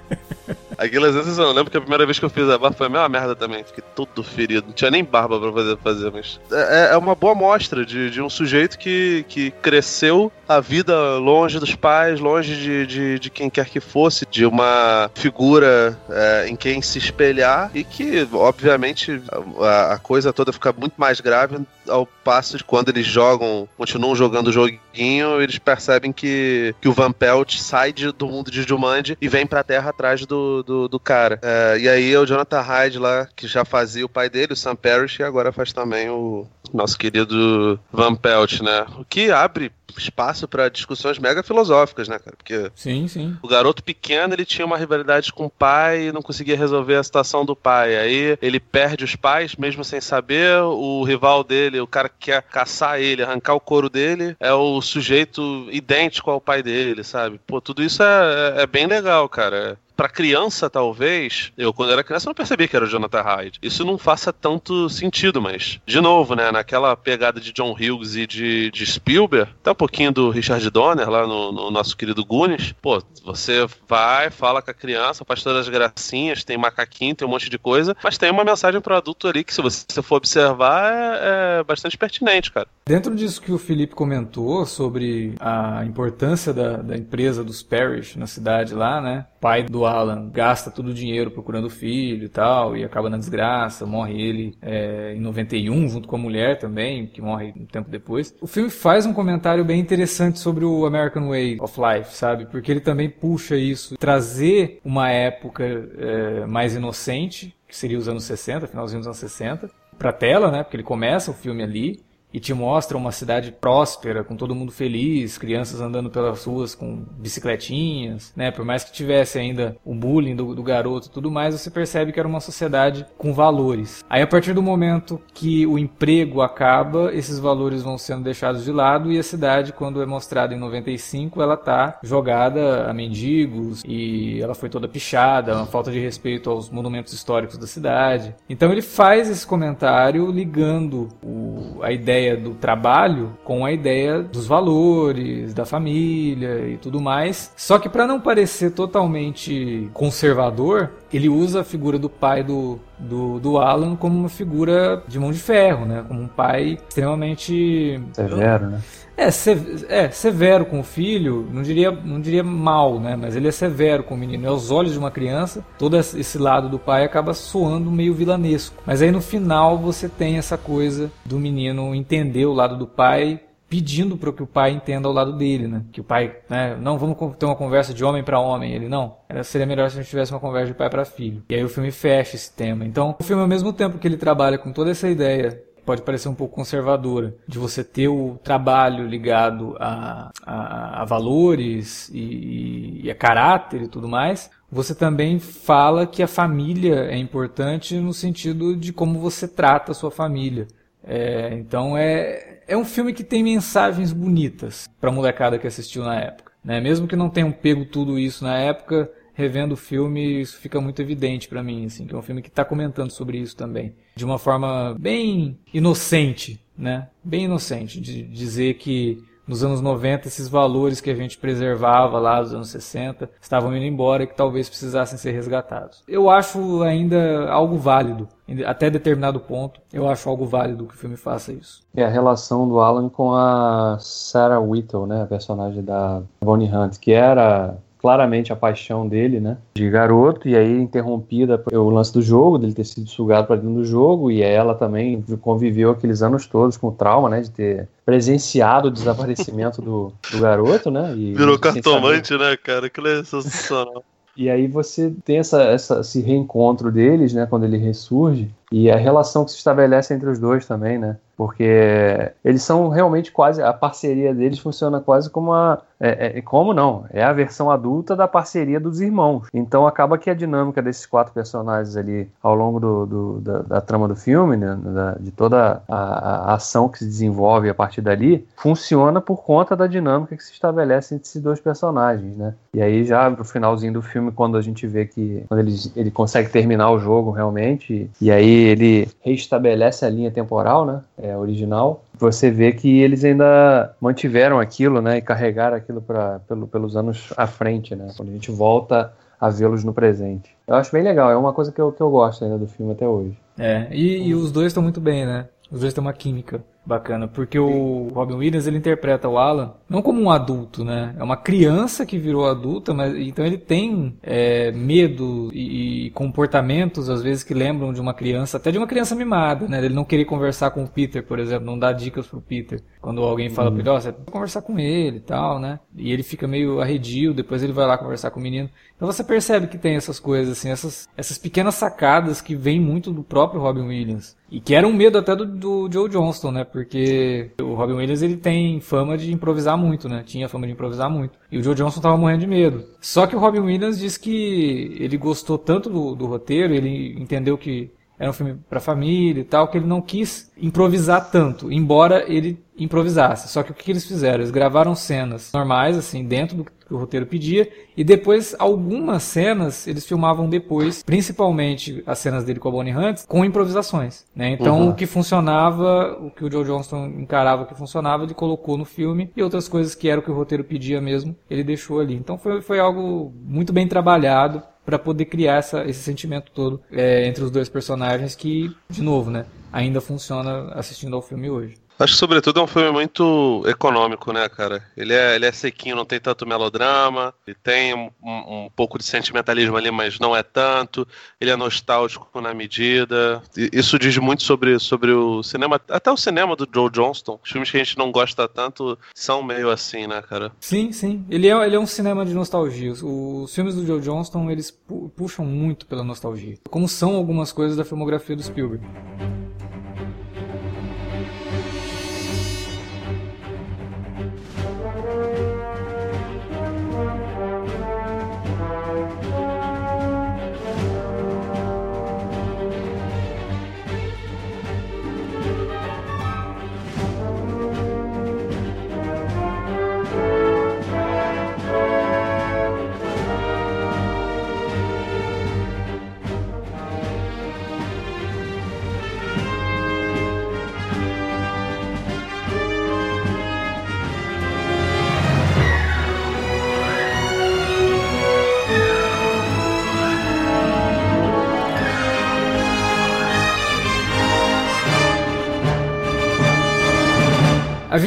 Aquelas vezes eu lembro que a primeira vez que eu fiz a barba foi a mesma merda também. Fiquei todo ferido. Não tinha nem barba pra fazer, fazer mas. É, é uma boa mostra de, de um sujeito que, que cresceu a vida longe dos pais, longe de, de, de quem quer que fosse, de uma figura é, em quem se espelhar e que, obviamente, a, a coisa toda fica muito mais grave ao passo de quando eles jogam, continuam jogando o joguinho, eles percebem que, que o Van Pelt sai de- do mundo de Jumanji e vem pra terra atrás do, do, do cara. É, e aí é o Jonathan Hyde lá, que já fazia o pai dele, o Sam Parrish, e agora faz também o nosso querido Van Pelt, né? O que abre espaço pra discussões mega filosóficas, né, cara? Porque sim, sim. o garoto pequeno, ele tinha uma rivalidade com o pai e não conseguia resolver a situação do pai. Aí ele perde os pais, mesmo sem saber. O rival dele, o cara que quer caçar ele, arrancar o couro dele, é o sujeito idêntico ao pai dele, sabe? Pô, tudo isso é, é bem legal, cara. Pra criança, talvez, eu quando era criança não percebi que era o Jonathan Hyde. Isso não faça tanto sentido, mas, de novo, né, naquela pegada de John Hughes e de, de Spielberg, até um pouquinho do Richard Donner lá no, no nosso querido Goonies, pô, você vai, fala com a criança, faz todas as gracinhas, tem macaquinho, tem um monte de coisa, mas tem uma mensagem pro adulto ali que, se você for observar, é, é bastante pertinente, cara. Dentro disso que o Felipe comentou sobre a importância da, da empresa dos Parrish na cidade lá, né? Pai do Alan gasta todo o dinheiro procurando o filho e tal, e acaba na desgraça, morre ele é, em 91, junto com a mulher também, que morre um tempo depois. O filme faz um comentário bem interessante sobre o American Way of Life, sabe? Porque ele também puxa isso, trazer uma época é, mais inocente, que seria os anos 60, finalzinho dos anos 60, pra tela, né? Porque ele começa o filme ali, e te mostra uma cidade próspera, com todo mundo feliz, crianças andando pelas ruas com bicicletinhas, né? Por mais que tivesse ainda o bullying do, do garoto e tudo mais, você percebe que era uma sociedade com valores. Aí a partir do momento que o emprego acaba, esses valores vão sendo deixados de lado e a cidade, quando é mostrada em 95, ela tá jogada a mendigos e ela foi toda pichada, uma falta de respeito aos monumentos históricos da cidade. Então ele faz esse comentário ligando o, a ideia ideia do trabalho com a ideia dos valores, da família e tudo mais. Só que para não parecer totalmente conservador, ele usa a figura do pai do, do, do Alan como uma figura de mão de ferro, né? Como um pai extremamente severo, né? É, é, severo com o filho, não diria, não diria mal, né? Mas ele é severo com o menino. E aos olhos de uma criança, todo esse lado do pai acaba soando meio vilanesco. Mas aí no final você tem essa coisa do menino entender o lado do pai pedindo para que o pai entenda o lado dele, né? Que o pai, né? Não vamos ter uma conversa de homem para homem. Ele não. Seria melhor se a gente tivesse uma conversa de pai para filho. E aí o filme fecha esse tema. Então, o filme ao mesmo tempo que ele trabalha com toda essa ideia pode parecer um pouco conservadora, de você ter o trabalho ligado a, a, a valores e, e, a caráter e tudo mais, você também fala que a família é importante no sentido de como você trata a sua família. É, então é, é um filme que tem mensagens bonitas para a molecada que assistiu na época. Né? Mesmo que não tenham pego tudo isso na época, revendo o filme, isso fica muito evidente para mim, assim, que é um filme que está comentando sobre isso também, de uma forma bem inocente, né? Bem inocente, de dizer que nos anos 90 esses valores que a gente preservava lá dos anos 60 estavam indo embora e que talvez precisassem ser resgatados. Eu acho ainda algo válido, até determinado ponto, eu acho algo válido que o filme faça isso. É a relação do Alan com a Sarah Whittle, né, a personagem da Bonnie Hunt, que era claramente a paixão dele, né? De garoto, e aí interrompida pelo lance do jogo, dele ter sido sugado para dentro do jogo, e ela também conviveu aqueles anos todos com o trauma, né? De ter presenciado o desaparecimento do, do garoto, né? E, Virou cartomante, né, cara? Aquilo é sensacional. E aí você tem essa, essa, esse reencontro deles, né, quando ele ressurge, e a relação que se estabelece entre os dois também, né? Porque eles são realmente quase. A parceria deles funciona quase como a. É, é, como não? É a versão adulta da parceria dos irmãos. Então acaba que a dinâmica desses quatro personagens ali ao longo do, do da, da, trama do filme, né, da, de toda a, a, ação que se desenvolve a partir dali, funciona por conta da dinâmica que se estabelece entre esses dois personagens, né? E aí já pro finalzinho do filme, quando a gente vê que quando ele, ele consegue terminar o jogo realmente, e aí ele restabelece a linha temporal, né? É, original. Você vê que eles ainda mantiveram aquilo, né? E carregaram aquilo pra, pelo, pelos anos à frente, né? Quando a gente volta a vê-los no presente. Eu acho bem legal, é uma coisa que eu, que eu gosto ainda do filme até hoje. É, e, e os dois estão muito bem, né? Os dois têm uma química bacana, porque o Robin Williams ele interpreta o Alan não como um adulto, né? É uma criança que virou adulta, mas então ele tem é, medo e, e, comportamentos às vezes que lembram de uma criança, até de uma criança mimada, né? Ele não querer conversar com o Peter, por exemplo, não dar dicas pro Peter. Quando alguém fala uhum. pra ele, ó, oh, você tem que conversar com ele e tal, né? E ele fica meio arredio, depois ele vai lá conversar com o menino. Então você percebe que tem essas coisas, assim, essas, essas pequenas sacadas que vêm muito do próprio Robin Williams. E que era um medo até do, do Joe Johnston, né? Porque o Robin Williams ele tem fama de improvisar muito, né? Tinha fama de improvisar muito. E o Joe Johnston tava morrendo de medo. Só que o Robin Williams diz que ele gostou tanto do, do roteiro, ele entendeu que era um filme para família e tal, que ele não quis improvisar tanto, embora ele improvisasse. Só que o que eles fizeram? Eles gravaram cenas normais, assim, dentro do que o roteiro pedia, e depois algumas cenas eles filmavam depois, principalmente as cenas dele com a Bonnie Hunt, com improvisações. Né? Então uhum. o que funcionava, o que o Joe Johnston encarava que funcionava, ele colocou no filme, e outras coisas que era o que o roteiro pedia mesmo, ele deixou ali. Então foi, foi algo muito bem trabalhado para poder criar essa, esse sentimento todo é, entre os dois personagens que, de novo, né, ainda funciona assistindo ao filme hoje. Acho que, sobretudo, é um filme muito econômico, né, cara? Ele é, ele é sequinho, não tem tanto melodrama, ele tem um, um, pouco de sentimentalismo ali, mas não é tanto. Ele é nostálgico na medida. Isso diz muito sobre, sobre o cinema, até o cinema do Joe Johnston. Os filmes que a gente não gosta tanto são meio assim, né, cara? Sim, sim. Ele é, ele é um cinema de nostalgia. Os filmes do Joe Johnston, eles puxam muito pela nostalgia. Como são algumas coisas da filmografia do Spielberg.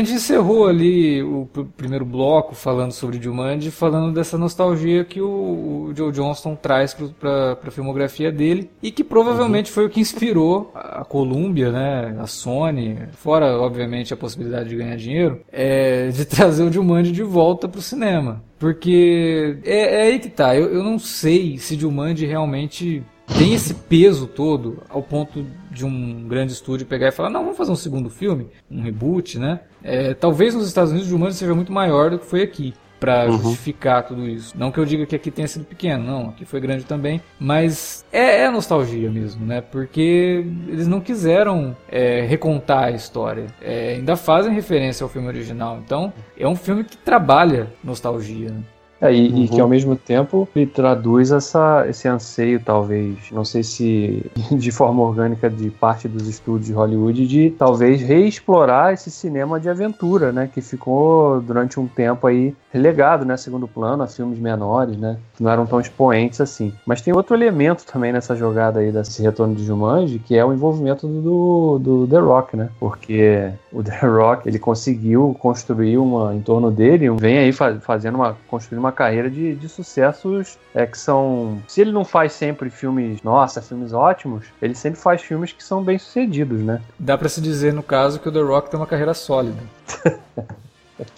Gente encerrou ali o primeiro bloco falando sobre Jumanji, falando dessa nostalgia que o, o Joe Johnston traz para a filmografia dele e que provavelmente uhum. foi o que inspirou a Columbia, né, a Sony, fora obviamente a possibilidade de ganhar dinheiro, é, de trazer o Jumanji de volta para o cinema. Porque é, é, aí que tá, eu, eu não sei se Jumanji realmente tem esse peso todo ao ponto de um grande estúdio pegar e falar, não, vamos fazer um segundo filme, um reboot, né? É, talvez nos Estados Unidos o Jumanji seja muito maior do que foi aqui para uhum. justificar tudo isso. Não que eu diga que aqui tenha sido pequeno, não, aqui foi grande também, mas é, é nostalgia mesmo, né? Porque eles não quiseram é, recontar a história, é, ainda fazem referência ao filme original, então é um filme que trabalha nostalgia. Né? É, e, uhum. e, que ao mesmo tempo ele traduz essa, esse anseio, talvez, não sei se de forma orgânica de parte dos estúdios de Hollywood, de talvez reexplorar esse cinema de aventura, né? Que ficou durante um tempo aí relegado, né? Segundo plano, a filmes menores, né? Que não eram tão expoentes assim. Mas tem outro elemento também nessa jogada aí desse retorno de Jumanji, que é o envolvimento do, do The Rock, né? Porque o The Rock, ele conseguiu construir uma, em torno dele, vem aí fazendo uma, construindo uma carreira de, de sucessos é, que são. Se ele não faz sempre filmes, nossa, filmes ótimos, ele sempre faz filmes que são bem sucedidos, né? Dá para se dizer, no caso, que o The Rock tem uma carreira sólida.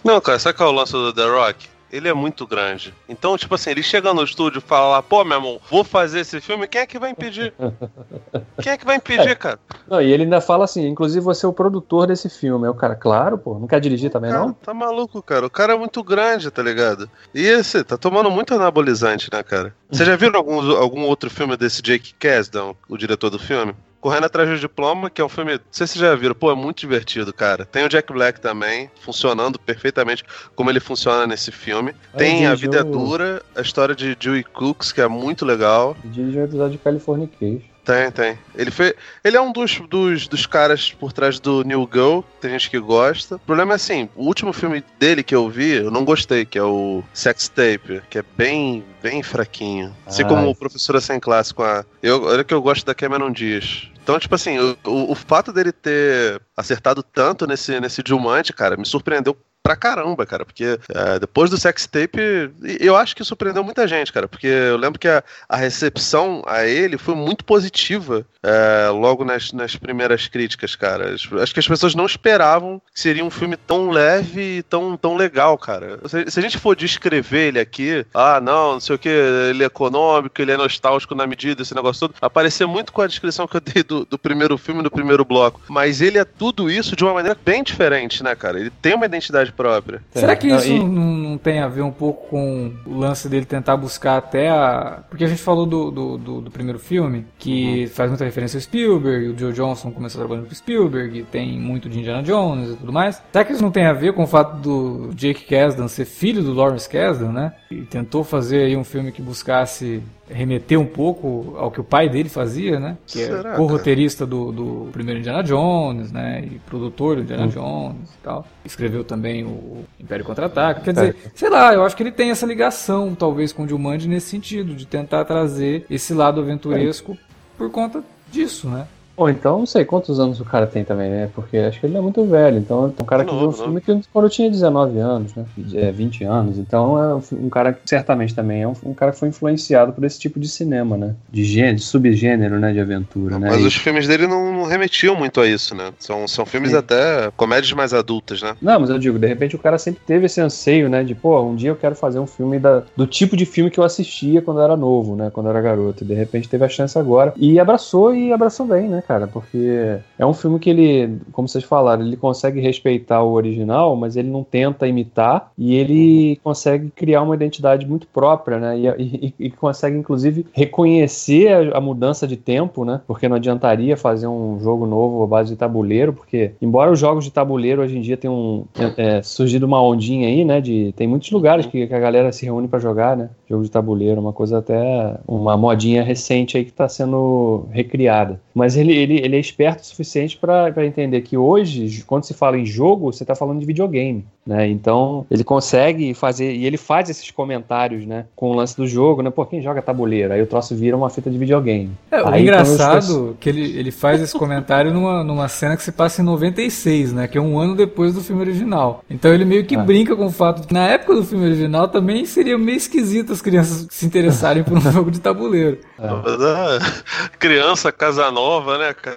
não, cara, sabe qual é o lance do The Rock? Ele é muito grande. Então, tipo assim, ele chega no estúdio e fala lá, pô, meu irmão, vou fazer esse filme, quem é que vai impedir? quem é que vai impedir, é. cara? Não, e ele ainda fala assim, inclusive você é o produtor desse filme. Aí o cara, claro, pô, não quer dirigir também, cara, não? Tá maluco, cara. O cara é muito grande, tá ligado? E esse, tá tomando muito anabolizante, né, cara? Você já viram algum, algum outro filme desse Jake Kasdan, o diretor do filme? Correndo Atrás do Diploma, que é um filme. Não sei se vocês já viram, pô, é muito divertido, cara. Tem o Jack Black também, funcionando perfeitamente como ele funciona nesse filme. Tem A Vida é Dura, a história de Dewey Cooks, que é muito legal. Dirige um episódio de Californication. Tem, tem. Ele, fez, ele é um dos, dos, dos caras por trás do New Girl, tem gente que gosta. O problema é assim, o último filme dele que eu vi, eu não gostei, que é o Sex Tape, que é bem, bem fraquinho. Assim ah, como o Professora Sem Classe com a... Eu, olha que eu gosto da Cameron Diaz. Então, tipo assim, o, o, o fato dele ter acertado tanto nesse, nesse Dilmante, cara, me surpreendeu pra caramba, cara. Porque é, depois do sex tape, eu acho que surpreendeu muita gente, cara. Porque eu lembro que a, a recepção a ele foi muito positiva é, logo nas, nas primeiras críticas, cara. Acho que as pessoas não esperavam que seria um filme tão leve e tão, tão legal, cara. Se, se, a gente for descrever ele aqui, ah, não, não sei o que, ele é econômico, ele é nostálgico na medida, esse negócio todo, aparecer muito com a descrição que eu dei do, do primeiro filme, do primeiro bloco. Mas ele é tudo isso de uma maneira bem diferente, né, cara? Ele tem uma identidade própria. Será que Não, isso e- não, não tem a ver um pouco com o lance dele tentar buscar até a. Porque a gente falou do, do, do- do primeiro filme, que faz muita referência ao Spielberg, o Joe Johnson começou trabalhando com o Spielberg, tem muito de Indiana Jones e tudo mais. Será que isso não tem a ver com o fato do Jake Kasdan ser filho do Lawrence Kasdan, né? E tentou fazer aí um filme que buscasse remeter um pouco ao que o pai dele fazia, né? Que Será, é co-roteirista do, do primeiro Indiana Jones, né? E produtor do Indiana Jones e tal. Escreveu também o Império Contra-Ataca. Quer dizer, sei lá, eu acho que ele tem essa ligação, talvez, com o Jumanji nesse sentido, de tentar trazer esse lado aventuresco por conta disso, né? Ou então, não sei quantos anos o cara tem também, né? Porque acho que ele não é muito velho. Então, é um cara que Novo, viu um filme que quando eu tinha 19 anos, né? É, 20 anos. Então, é um cara que certamente também é um, um cara que foi influenciado por esse tipo de cinema, né? De gênero, de subgênero, né? De aventura, né? Mas E- os filmes dele não, não remetiam muito a isso, né? São, são filmes Sim. até comédias mais adultas, né? Não, mas eu digo, de repente o cara sempre teve esse anseio, né? De, pô, um dia eu quero fazer um filme da, do tipo de filme que eu assistia quando eu era novo, né? Quando eu era garoto. E de repente teve a chance agora. E abraçou e abraçou bem, né, cara? Porque é um filme que ele, como vocês falaram, ele consegue respeitar o original, mas ele não tenta imitar e ele consegue criar uma identidade muito própria, né? E, e- e consegue, inclusive, reconhecer a, a mudança de tempo, né? Porque não adiantaria fazer um jogo novo à base de tabuleiro, porque, embora os jogos de tabuleiro hoje em dia tenham é, é, surgido uma ondinha aí, né? De, tem muitos lugares que, que a galera se reúne pra jogar, né? Jogo de tabuleiro, uma coisa até. uma modinha recente aí que tá sendo recriada. Mas ele, ele, ele é esperto o suficiente pra entender que hoje, quando se fala em jogo, você tá falando de videogame, né? Então, ele consegue fazer, e ele faz esses comentários, né? Com o lance do jogo, né? Pô, quem joga tabuleiro? Aí o troço vira uma fita de videogame. É, o Aí, engraçado é que ele, ele faz esse comentário numa, numa cena que se passa em 96, né? Que é um ano depois do filme original. Então ele meio que É. brinca com o fato de que na época do filme original também seria meio esquisito as crianças se interessarem por um jogo de tabuleiro. Ah, criança, casa nova, né, cara?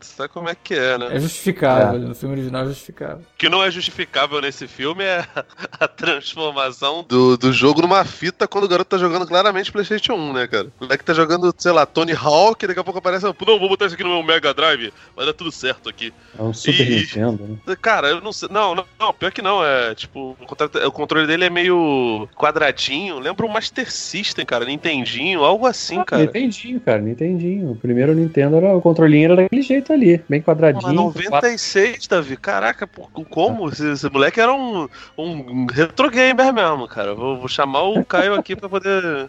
Sabe como é que é, né? É justificável, É. no filme original é justificável. O que não é justificável nesse filme é a transformação do, do jogo numa fita quando o garoto tá jogando claramente PlayStation 1, né, cara? O moleque tá jogando, sei lá, Tony Hawk, e daqui a pouco aparece, não, vou botar isso aqui no meu Mega Drive, vai dar tudo certo aqui. É um Super E- Nintendo, né? Cara, eu não sei. Não, não, não, pior que não. É tipo, o controle dele é meio quadradinho. Lembra um Master System, cara, Nintendinho, algo assim, cara. Nintendinho, cara, Nintendinho. O primeiro Nintendo era o controlinho era daquele jeito ali, bem quadradinho. quatro- 96, Davi. Caraca, como? Esse, esse moleque era um, um retro gamer mesmo, cara. Vou, vou chamar o Caio aqui pra poder.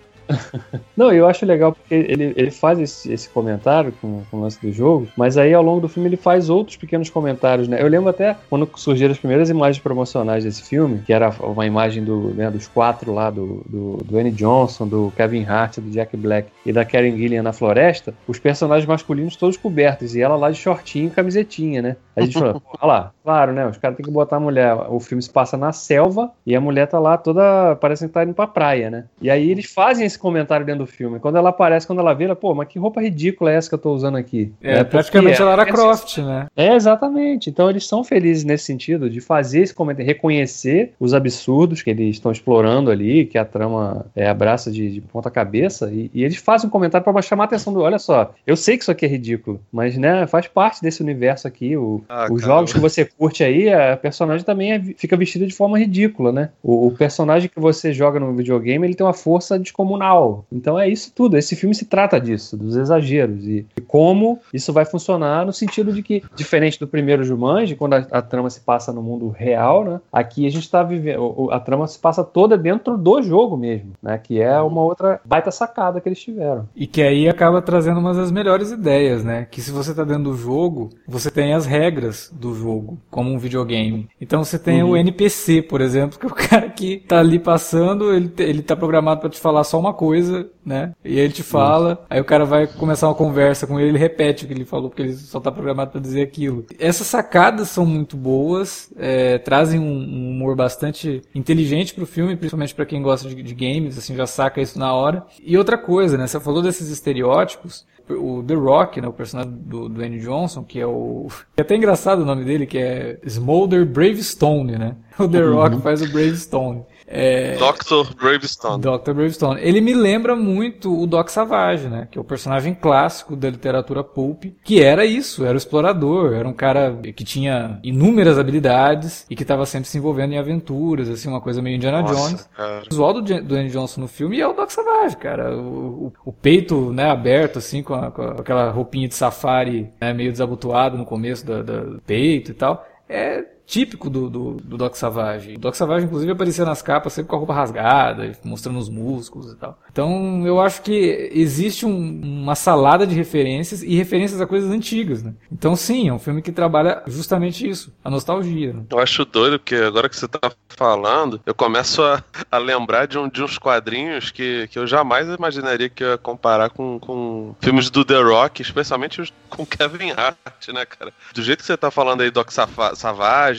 Não, eu acho legal porque ele, ele faz esse, esse comentário com, com o lance do jogo, mas aí ao longo do filme ele faz outros pequenos comentários, né? Eu lembro até quando surgiram as primeiras imagens promocionais desse filme, que era uma imagem do, né, dos quatro lá, do, do, do Annie Johnson, do Kevin Hart, do Jack Black e da Karen Gillian na floresta, os personagens masculinos todos cobertos, e ela lá de shortinho e camisetinha, né? A gente falou, olha lá, claro, né? Os caras têm que botar a mulher. O filme se passa na selva e a mulher tá lá toda. Parece que tá indo pra praia, né? E aí eles fazem esse comentário dentro do filme. Quando ela aparece, quando ela vê, ela, pô, mas que roupa ridícula é essa que eu tô usando aqui? É, porque praticamente a Lara é- Croft, né? É, exatamente. Então eles são felizes nesse sentido de fazer esse comentário, reconhecer os absurdos que eles estão explorando ali, que a trama é, abraça de, de ponta cabeça, e, e eles fazem um comentário para chamar a atenção do. Olha só, eu sei que isso aqui é ridículo, mas né, faz parte desse universo aqui. O, Ah, os cara. jogos que você curte aí, a personagem também é- fica vestida de forma ridícula, né? O, o personagem que você joga no videogame, ele tem uma força descomunal. Então é isso tudo. Esse filme se trata disso, dos exageros e, e como isso vai funcionar no sentido de que, diferente do primeiro Jumanji, quando a, a trama se passa no mundo real, né? Aqui a gente está vivendo, a trama se passa toda dentro do jogo mesmo, né? Que é uma outra baita sacada que eles tiveram. E que aí acaba trazendo umas das melhores ideias, né? Que se você tá dentro do jogo, você tem as regras do jogo, como um videogame. Então você tem o NPC, por exemplo, que é o cara que tá ali passando, ele, ele tá programado pra te falar só uma coisa, né? E aí ele te fala, aí o cara vai começar uma conversa com ele, ele repete o que ele falou, porque ele só tá programado pra dizer aquilo. Essas sacadas são muito boas, é, trazem um, um humor bastante inteligente pro filme, principalmente pra quem gosta de, de games, assim, já saca isso na hora. E outra coisa, né? Você falou desses estereótipos, o The Rock, né, o personagem do, Andy Johnson, que é o. É até engraçado o nome dele, que é Smolder Bravestone, né? O The Rock faz o Bravestone. É... Dr. Bravestone. Dr. Bravestone. Ele me lembra muito o Doc Savage, né? Que é o personagem clássico da literatura pulp, que era isso, era o explorador, era um cara que tinha inúmeras habilidades e que estava sempre se envolvendo em aventuras, assim, uma coisa meio Indiana Nossa, Jones. cara. O visual do Andy Johnson no filme é o Doc Savage, cara. O, o- o peito, né, aberto, assim, com, a- com aquela roupinha de safari, né, meio desabotoado no começo da- da- do peito e tal. É típico do, do, do Doc Savage. O Doc Savage, inclusive, aparecia nas capas sempre com a roupa rasgada, mostrando os músculos e tal. Então, eu acho que existe um- uma salada de referências e referências a coisas antigas, né? Então, sim, é um filme que trabalha justamente isso, a nostalgia, né? Eu acho doido, porque agora que você tá falando, eu começo a, a lembrar de, um- de uns quadrinhos que, que eu jamais imaginaria que ia comparar com, com filmes do The Rock, especialmente com Kevin Hart, né, cara? Do jeito que você tá falando aí, Doc Safa-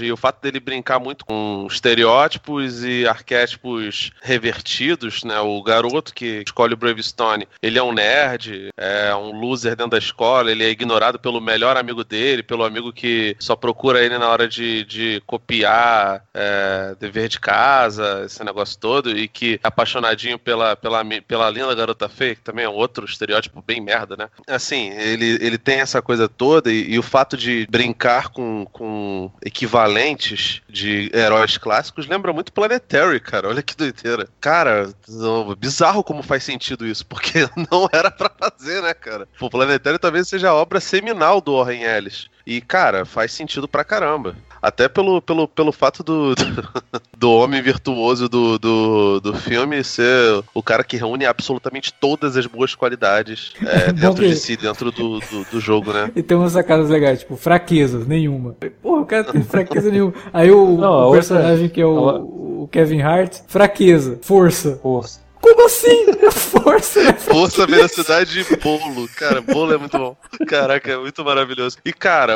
Savage, e o fato dele brincar muito com estereótipos e arquétipos revertidos, né? O garoto que escolhe o Bravestone, ele é um nerd, é um loser dentro da escola, ele é ignorado pelo melhor amigo dele, pelo amigo que só procura ele na hora de, de copiar é, dever de casa, esse negócio todo, e que é apaixonadinho pela, pela, pela linda garota feia, que também é um outro estereótipo bem merda, né? Assim, ele, ele tem essa coisa toda, e, e o fato de brincar com, com equivalentes de heróis clássicos lembra muito Planetary, cara. Olha que doideira. Cara, bizarro como faz sentido isso, porque não era pra fazer, né, cara? O Planetary talvez seja a obra seminal do Warren Ellis. E, cara, faz sentido pra caramba. Até pelo, pelo, pelo fato do, do homem virtuoso do, do, do filme ser o cara que reúne absolutamente todas as boas qualidades é, dentro de si, dentro do, do, do jogo, né? E tem umas sacadas legais, tipo, fraquezas, nenhuma. Porra, o cara tem fraqueza nenhuma. Aí o, Não, a o outra- personagem que é o, o Kevin Hart, fraqueza, força. Força. Como assim? Força, né? Força, velocidade e bolo. Cara, bolo é muito bom. Caraca, é muito maravilhoso. E, cara,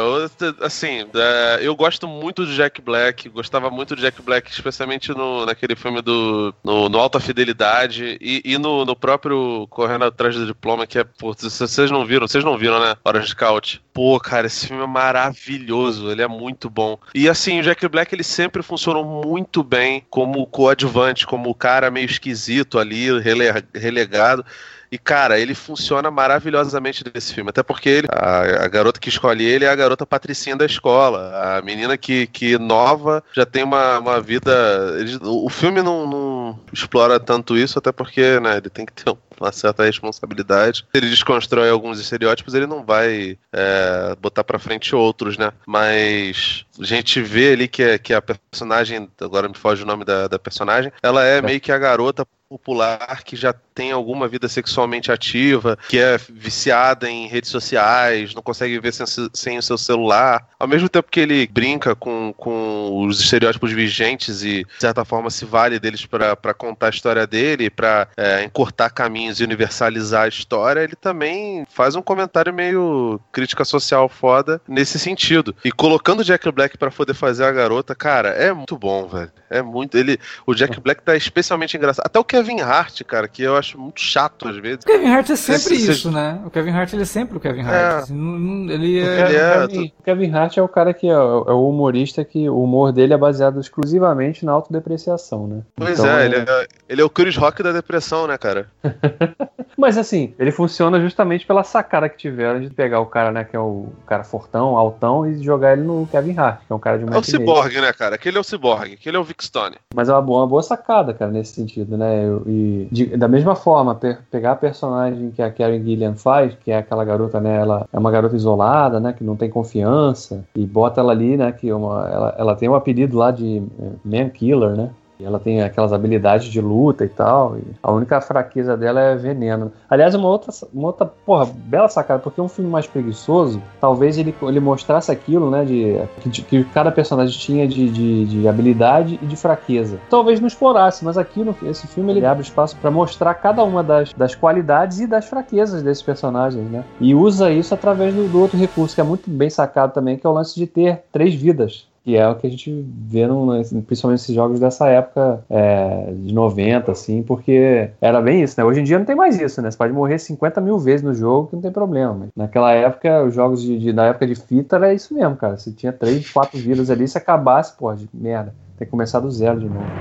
assim, é, eu gosto muito de Jack Black. Gostava muito de Jack Black, especialmente no, naquele filme do no, no Alta Fidelidade e, e no, no próprio Correndo Atrás do Diploma, que é. Pô, vocês não viram, vocês não viram, né? De Scout. Pô, cara, esse filme é maravilhoso. Ele é muito bom. E, assim, o Jack Black, ele sempre funcionou muito bem como coadjuvante, como o cara meio esquisito ali, rele- relegado. E, cara, ele funciona maravilhosamente nesse filme. Até porque ele, a, a garota que escolhe ele é a garota patricinha da escola. A menina que, que nova já tem uma, uma vida. ele- o filme não, não explora tanto isso, até porque né, ele tem que ter uma certa responsabilidade. Ele desconstrói alguns estereótipos, ele não vai é, botar pra frente outros, né? Mas a gente vê ali que, é- que a personagem, agora me foge o nome da, da personagem, ela é meio que a garota popular que já tem alguma vida sexualmente ativa, que é viciada em redes sociais, não consegue viver sem, sem o seu celular. Ao mesmo tempo que ele brinca com, com os estereótipos vigentes e, de certa forma, se vale deles para contar a história dele, para encurtar caminhos e universalizar a história, ele também faz um comentário meio crítica social foda nesse sentido. E colocando o Jack Black para poder fazer a garota, cara, é muito bom, velho. É muito. Ele, o Jack Black tá especialmente engraçado. Até o Kevin Hart, cara, que eu acho muito chato às vezes. O Kevin Hart é sempre Esse- isso, né? O Kevin Hart ele é sempre o Kevin Hart. É. Assim, ele O é. Ele é- Kevin, o Kevin Hart é o cara que é, o é o humorista que o humor dele é baseado exclusivamente na autodepreciação, né? Pois Então, é, ele é, ele é o Chris Rock da depressão, né, cara? Mas assim, ele funciona justamente pela sacada que tiveram de pegar o cara, né, que é o cara fortão, altão, e jogar ele no Kevin Hart, que é um cara de um É o e. Cyborg, né, cara? Aquele é o Cyborg, aquele é o Vic Stone. Mas é uma boa, uma boa sacada, cara, nesse sentido, né? E de- da mesma forma, pe- pegar a personagem que a Karen Gillian faz, que é aquela garota, né? Ela é uma garota isolada, né? Que não tem confiança, e bota ela ali, né? Que uma, ela, ela tem um apelido lá de eh, Man Killer, né? E ela tem aquelas habilidades de luta e tal. E a única fraqueza dela é veneno. Aliás, uma outra, uma outra, porra, bela sacada, porque um filme mais preguiçoso, talvez ele, ele mostrasse aquilo, né? De, que, que cada personagem tinha de, de, de habilidade e de fraqueza. Talvez não explorasse, mas aqui no esse filme ele abre espaço para mostrar cada uma das, das qualidades e das fraquezas desses personagens, né? E usa isso através do, do outro recurso, que é muito bem sacado também, que é o lance de ter três vidas. Que é o que a gente vê, no, principalmente nesses jogos dessa época é, de 90, assim, porque era bem isso, né? Hoje em dia não tem mais isso, né? Você pode morrer 50 mil vezes no jogo que não tem problema. Mas naquela época, os jogos de, de- na época de fita era isso mesmo, cara. Você tinha três, quatro vidas ali, se acabasse, pô, de merda. Tem que começar do zero de novo.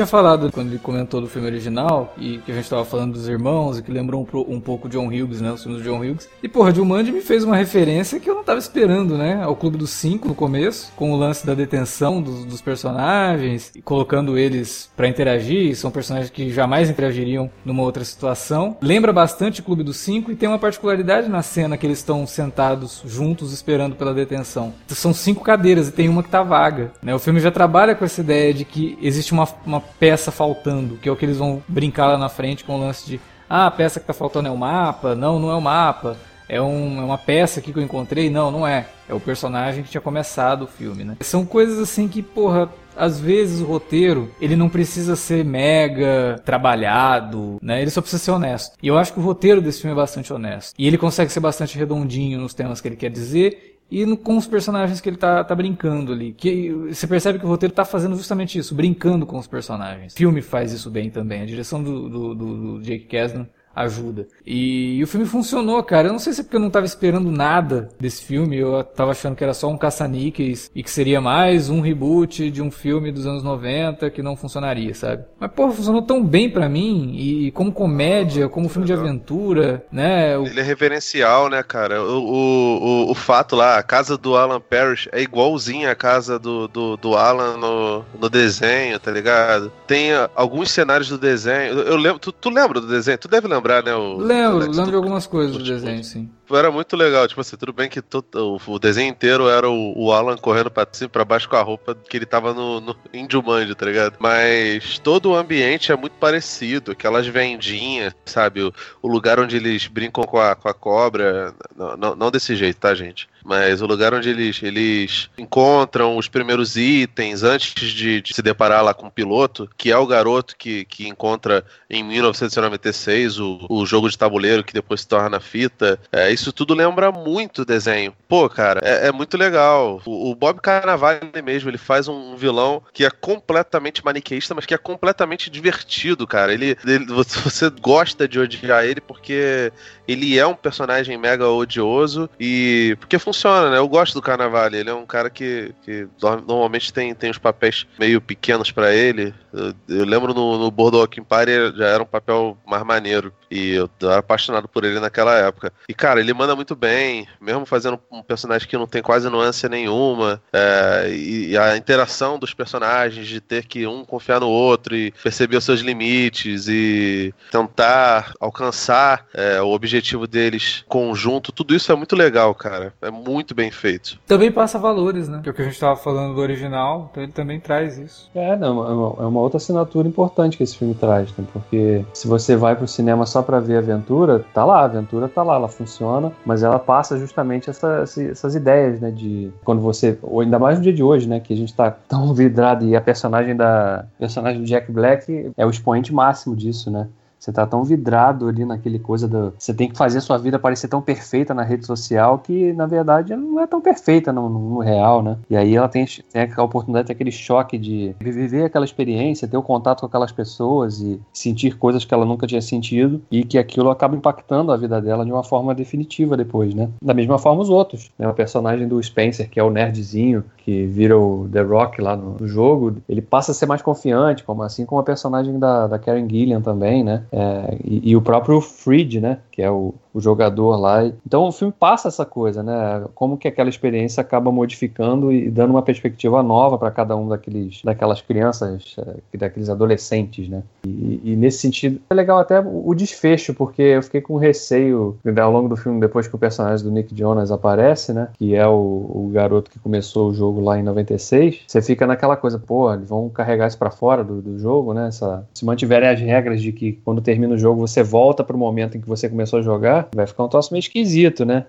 Tinha falado quando ele comentou do filme original e que a gente tava falando dos irmãos e que lembrou um, um pouco John Hughes, né? Os filmes do John Hughes. E porra, Jumanji me fez uma referência que eu não tava esperando, né? Ao Clube dos Cinco no começo, com o lance da detenção dos, dos personagens e colocando eles para interagir. São personagens que jamais interagiriam numa outra situação. Lembra bastante o Clube dos Cinco e tem uma particularidade na cena que eles estão sentados juntos esperando pela detenção. São cinco cadeiras e tem uma que tá vaga. Né? O filme já trabalha com essa ideia de que existe uma, uma peça faltando, que é o que eles vão brincar lá na frente com o lance de ah, a peça que tá faltando é o mapa, não, não é o mapa, é, um, é uma peça aqui que eu encontrei, não, não é. É o personagem que tinha começado o filme, né? São coisas assim que, porra, às vezes o roteiro ele não precisa ser mega trabalhado, né? Ele só precisa ser honesto. E eu acho que o roteiro desse filme é bastante honesto. E ele consegue ser bastante redondinho nos temas que ele quer dizer e com os personagens que ele tá, tá brincando ali. Que você percebe que o roteiro tá fazendo justamente isso, brincando com os personagens. O filme faz isso bem também. A direção do, do, do, do Jake Kasdan ajuda. E, e, o filme funcionou, cara. Eu não sei se é porque eu não tava esperando nada desse filme. Eu tava achando que era só um caça-níqueis e que seria mais um reboot de um filme dos anos 90 que não funcionaria, sabe? Mas, porra, funcionou tão bem para mim. E como comédia, como filme de aventura, né? O... Ele é reverencial, né, cara? O, o, o, o, fato lá, a casa do Alan Parrish é igualzinha a casa do, do, do Alan no, no desenho, tá ligado? Tem alguns cenários do desenho. Eu, eu lembro. Tu, tu lembra do desenho? Tu deve lembrar lembrar, né? O, lembro, Alex, lembro de algumas coisas do desenho, sim. Era muito legal, tipo assim, tudo bem que todo, o, o desenho inteiro era o, o, Alan correndo pra cima pra baixo com a roupa que ele tava no, no Jumanji, tá ligado? Mas todo o ambiente é muito parecido, aquelas vendinhas, sabe? O, o lugar onde eles brincam com a, com a cobra, não, não, não desse jeito, tá, gente? Mas o lugar onde eles, eles encontram os primeiros itens antes de, de, se deparar lá com o piloto, que é o garoto que, que encontra em 1996 o, o jogo de tabuleiro que depois se torna fita. É, isso tudo lembra muito o desenho. Pô, cara, é, é muito legal. O, o, Bob Carnavale mesmo, ele faz um vilão que é completamente maniqueísta, mas que é completamente divertido, cara. Ele, ele você gosta de odiar ele porque ele é um personagem mega odioso e porque funciona, né? Eu gosto do Carnaval. Ele é um cara que, que normalmente tem, tem os papéis meio pequenos para ele. Eu, eu, lembro no, no Boardwalk Empire já era um papel mais maneiro. E eu era apaixonado por ele naquela época. E, cara, ele manda muito bem, mesmo fazendo um personagem que não tem quase nuance nenhuma. É, e, e, a interação dos personagens, de ter que um confiar no outro e perceber os seus limites e tentar alcançar é, o objetivo deles conjunto, tudo isso é muito legal, cara. É muito bem feito. Também passa valores, né? Que é o que a gente estava falando do original, então ele também traz isso. É, não, é uma, é uma outra assinatura importante que esse filme traz, né? Porque se você vai pro cinema só para ver a aventura, tá lá, a aventura tá lá, ela funciona, mas ela passa justamente essa, essas ideias, né? De quando você, ou ainda mais no dia de hoje, né? Que a gente tá tão vidrado e a personagem da personagem do Jack Black é o expoente máximo disso, né? Você tá tão vidrado ali naquele coisa do. Você tem que fazer a sua vida parecer tão perfeita na rede social que, na verdade, não é tão perfeita no, no real, né? E aí ela tem, tem a oportunidade de ter aquele choque de viver aquela experiência, ter o contato com aquelas pessoas e sentir coisas que ela nunca tinha sentido e que aquilo acaba impactando a vida dela de uma forma definitiva depois, né? Da mesma forma os outros, né? O personagem do Spencer, que é o nerdzinho, que vira o The Rock lá no, jogo, ele passa a ser mais confiante, como assim como a personagem da, da Karen Gillian também, né? É, e, e, o próprio Freed, né? Que é o, o jogador lá. Então o filme passa essa coisa, né? Como que aquela experiência acaba modificando e dando uma perspectiva nova para cada um daqueles, daquelas crianças, é, daqueles adolescentes, né? E, e, nesse sentido é legal até o desfecho, porque eu fiquei com receio ao longo do filme, depois que o personagem do Nick Jonas aparece, né? Que é o, o garoto que começou o jogo lá em 96. Você fica naquela coisa, pô, eles vão carregar isso para fora do, do jogo, né? Essa, se mantiverem as regras de que quando termina o jogo você volta para o momento em que você começou a jogar vai ficar um troço meio esquisito, né?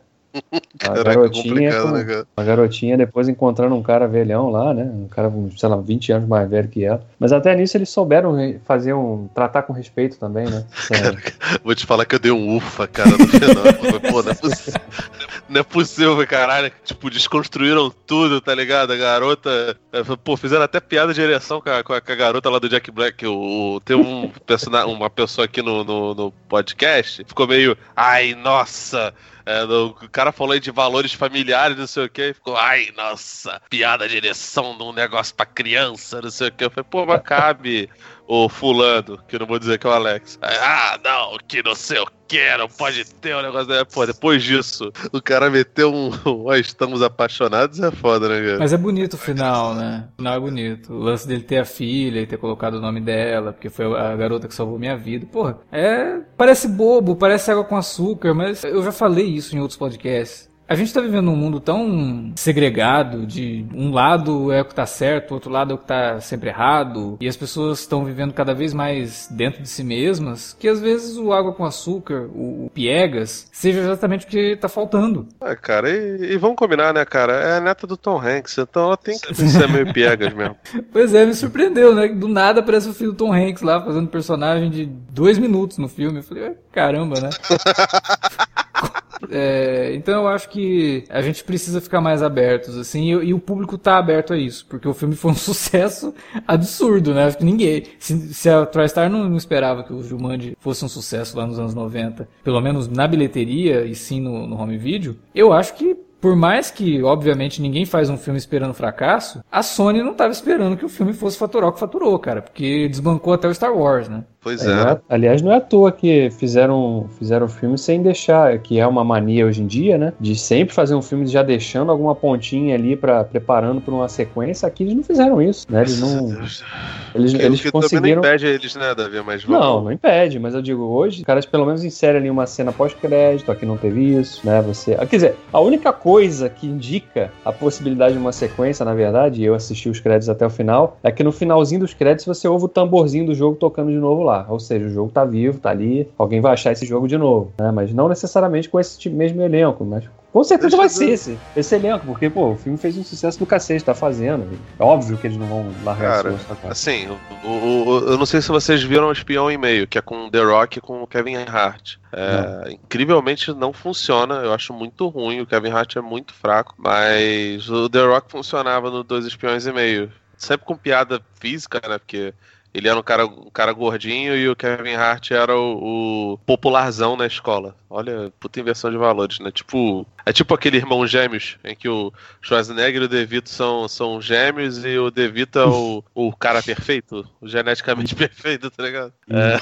Caraca, a garotinha, com, né, a garotinha depois encontrando um cara velhão lá, né? Um cara, sei lá, 20 anos mais velho que ela. Mas até nisso eles souberam fazer um. tratar com respeito também, né? Cara, vou te falar que eu dei um ufa, cara, no final. Pô, não é possível. Não é possível, caralho. Tipo, desconstruíram tudo, tá ligado? A garota. É, pô, fizeram até piada de ereção com a, com a, com a garota lá do Jack Black. O, o, tem um personagem, uma pessoa aqui no, no, no podcast, ficou meio. Ai, nossa! É, o cara falou aí de valores familiares, não sei o que, e ficou, ai, nossa, piada de ereção num negócio pra criança, não sei o que. Eu falei, pô, mas cabe. O fulano, que eu não vou dizer que é o Alex. Ah, não, que não sei o que, não pode ter um negócio. Né? Pô, depois disso, o cara meteu um. Ó, estamos apaixonados é foda, né, cara? Mas é bonito o final, né? O final é bonito. O lance dele ter a filha e ter colocado o nome dela, porque foi a garota que salvou minha vida. Porra, é. Parece bobo, parece água com açúcar, mas eu já falei isso em outros podcasts. A gente está vivendo um mundo tão segregado de um lado é o que está certo, o outro lado é o que está sempre errado, e as pessoas estão vivendo cada vez mais dentro de si mesmas, que às vezes o água com açúcar, o, o piegas, seja exatamente o que está faltando. É, cara, e, e, vamos combinar, né, cara? É a neta do Tom Hanks, então ela tem que ser meio piegas mesmo. pois é, me surpreendeu, né? Do nada aparece o filho do Tom Hanks lá fazendo personagem de dois minutos no filme. Eu falei, caramba, né? É, então eu acho que a gente precisa ficar mais abertos, assim, e, e, o público tá aberto a isso, porque o filme foi um sucesso absurdo, né? Acho que ninguém. Se, se a TriStar não, não, esperava que o Jumanji fosse um sucesso lá nos anos 90, pelo menos na bilheteria e sim no, no home video, eu acho que por mais que, obviamente, ninguém faz um filme esperando fracasso, a Sony não estava esperando que o filme fosse faturar o que faturou, cara, porque desbancou até o Star Wars, né? Pois é. é. aliás, não é à toa que fizeram fizeram filme sem deixar, que é uma mania hoje em dia, né? De sempre fazer um filme já deixando alguma pontinha ali para preparando para uma sequência. Aqui eles não fizeram isso, né? Eles não eles, que, eles que conseguiram. Não impede eles, né, Davi? Mas vamos... Não, não impede, mas eu digo, hoje, os caras pelo menos inserem ali uma cena pós-crédito, aqui não teve isso, né? Você. Quer dizer, a única coisa que indica a possibilidade de uma sequência, na verdade, e eu assisti os créditos até o final, é que no finalzinho dos créditos você ouve o tamborzinho do jogo tocando de novo lá. Ou seja, o jogo tá vivo, tá ali, alguém vai achar esse jogo de novo, né? Mas não necessariamente com esse mesmo elenco, mas com certeza vai ser esse, esse elenco, porque, pô, o filme fez um sucesso do cacete, tá fazendo. É óbvio que eles não vão largar Cara, essa Assim, o, o, eu não sei se vocês viram o Espião e Meio, que é com The Rock e com o Kevin Hart. É, não. incrivelmente não funciona, eu acho muito ruim, o Kevin Hart é muito fraco, mas o The Rock funcionava no Dois Espiões e Meio. Sempre com piada física, né, porque ele era um cara, um cara gordinho e o Kevin Hart era o, o popularzão na escola. Olha, puta inversão de valores, né? Tipo, é tipo aquele irmão gêmeos, em que o Schwarzenegger e o DeVito são, são gêmeos e o DeVito é o, o cara perfeito, o geneticamente perfeito, tá ligado? É,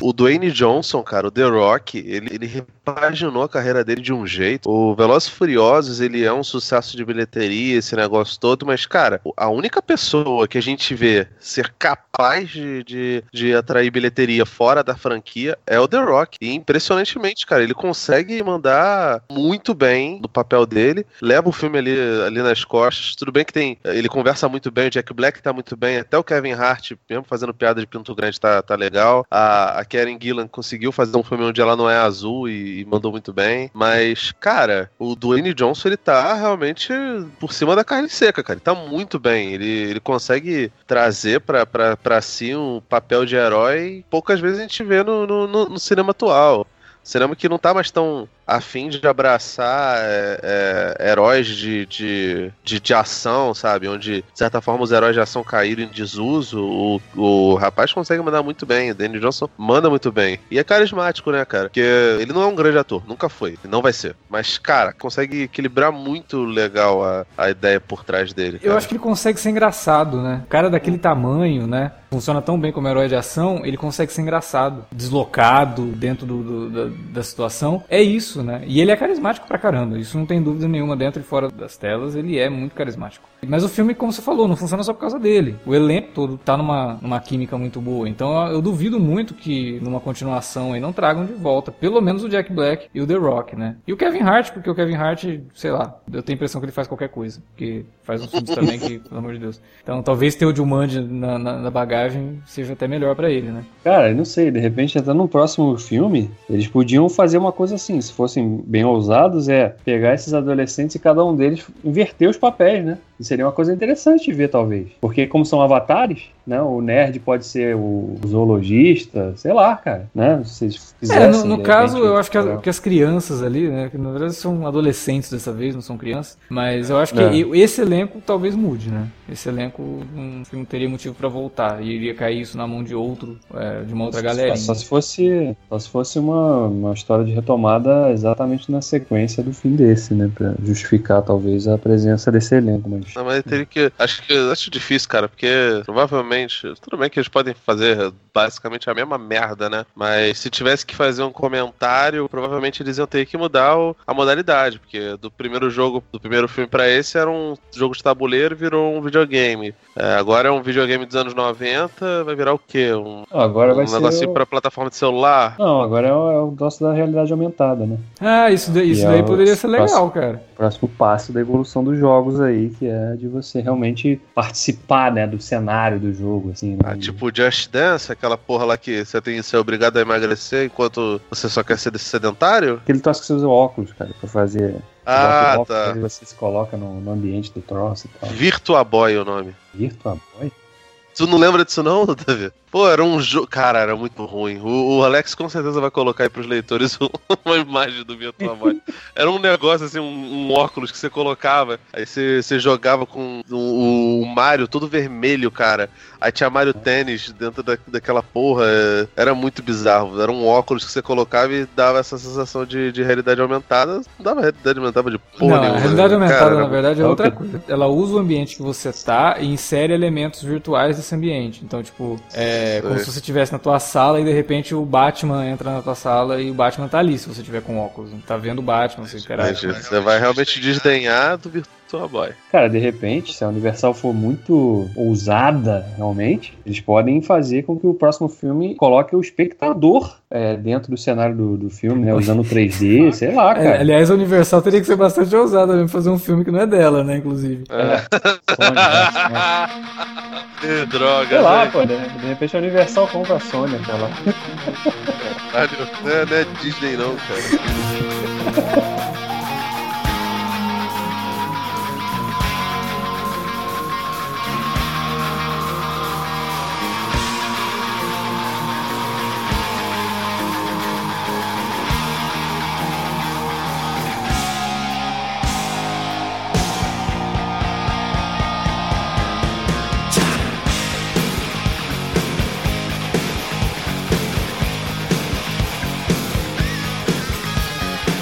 o Dwayne Johnson, cara, o The Rock, ele, ele repaginou a carreira dele de um jeito. O Velozes Furiosos, ele é um sucesso de bilheteria, esse negócio todo, mas, cara, a única pessoa que a gente vê ser capaz de, de, de atrair bilheteria fora da franquia é o The Rock. E impressionantemente, cara. Ele consegue mandar muito bem no papel dele, leva o filme ali, ali nas costas. Tudo bem que tem. Ele conversa muito bem, o Jack Black tá muito bem, até o Kevin Hart, mesmo fazendo piada de pinto grande, tá, tá legal. A, a Karen Gillan conseguiu fazer um filme onde ela não é azul e, e mandou muito bem. Mas, cara, o Dwayne Johnson, ele tá realmente por cima da carne seca, cara. Ele tá muito bem. Ele, ele consegue trazer pra, pra, pra si um papel de herói poucas vezes a gente vê no, no, no cinema atual. Cinema que não tá mais tão a fim de abraçar é, é, heróis de, de, de, de, ação, sabe? Onde, de certa forma, os heróis de ação caíram em desuso. O, o rapaz consegue mandar muito bem. O Danny Johnson manda muito bem. E é carismático, né, cara? Porque ele não é um grande ator, nunca foi. Não vai ser. Mas, cara, consegue equilibrar muito legal a, a ideia por trás dele. Cara. Eu acho que ele consegue ser engraçado, né? O cara daquele tamanho, né? Funciona tão bem como herói de ação, ele consegue ser engraçado, deslocado dentro do, do, da, da situação. É isso isso, né? E ele é carismático pra caramba, isso não tem dúvida nenhuma dentro e fora das telas, ele é muito carismático. Mas o filme, como você falou, não funciona só por causa dele. O elenco todo tá numa, numa química muito boa. Então eu duvido muito que numa continuação aí não tragam de volta, pelo menos o Jack Black e o The Rock, né? E o Kevin Hart, porque o Kevin Hart, sei lá, eu tenho a impressão que ele faz qualquer coisa. Porque faz uns filmes também que, pelo amor de Deus. Então talvez ter o Jumanji na, na, na bagagem seja até melhor para ele, né? Cara, não sei, de repente até no próximo filme, eles podiam fazer uma coisa assim, se fossem bem ousados, é pegar esses adolescentes e cada um deles inverter os papéis, né? E seria uma coisa interessante de ver, talvez. Porque como são avatares, né? O nerd pode ser o zoologista, sei lá, cara, né? Se vocês é, no, no caso, eu acho que, a, que, as crianças ali, né? Que na verdade são adolescentes dessa vez, não são crianças. Mas eu acho que é. esse elenco talvez mude, né? Esse elenco não, não teria motivo para voltar. E iria cair isso na mão de outro, é, de uma outra galera. Só, só, se fosse, só se fosse uma, uma história de retomada exatamente na sequência do fim desse, né? Pra justificar talvez a presença desse elenco. Mas não, mas teria que. Acho que acho difícil, cara, porque provavelmente basicamente. Tudo bem que eles podem fazer basicamente a mesma merda, né? Mas se tivesse que fazer um comentário, provavelmente eles iam ter que mudar o, a modalidade, porque do primeiro jogo, do primeiro filme para esse era um jogo de tabuleiro e virou um videogame. É, agora é um videogame dos anos 90, vai virar o quê? Um, Agora um vai ser negocinho o- pra plataforma de celular? Não, agora é o, é o nosso da realidade aumentada, né? Ah, isso daí, isso daí é poderia ser legal, próximo. cara. Próximo passo da evolução dos jogos aí, que é de você realmente participar, né, do cenário do jogo, assim. né? Ah, tipo Just Dance, aquela porra lá que você tem que ser obrigado a emagrecer enquanto você só quer ser sedentário? Aquele troço que você usa óculos, cara, pra fazer. Ah, óculos, tá. Você se coloca no, no ambiente do troço e tal. Virtua Boy o nome. Virtua Boy? Tu não lembra disso não, Davi? Pô, era um jogo. Cara, era muito ruim. O, o Alex com certeza vai colocar aí pros leitores uma imagem do Virtua Boy. Era um negócio assim, um, um óculos que você colocava, aí você, você jogava com o, o Mario todo vermelho, cara. Aí tinha Mario Tênis dentro da, daquela porra. é, Era muito bizarro. Era um óculos que você colocava e dava essa sensação de, de realidade aumentada. Não dava realidade aumentada de porra não, nenhuma. a realidade né? aumentada, Cara, na verdade, é outra coisa. Ela usa o ambiente que você tá e insere elementos virtuais desse ambiente. Então, tipo, é como se você estivesse na tua sala e de repente o Batman entra na tua sala e o Batman tá ali, se você tiver com óculos. Tá vendo o Batman, você. Entendi. Você vai realmente desdenhar do Boy. Cara, de repente, se a Universal for muito ousada, realmente, eles podem fazer com que o próximo filme coloque o espectador é, dentro do cenário do, do filme, né? Usando 3D, sei lá, É, cara. aliás, a Universal teria que ser bastante ousada mesmo fazer um filme que não é dela, né, inclusive. É, Sony, né? Que droga, Sei lá, né? pô, de, de repente a Universal compra a Sony, sei lá. Caralho, Não é, não é Disney não, cara.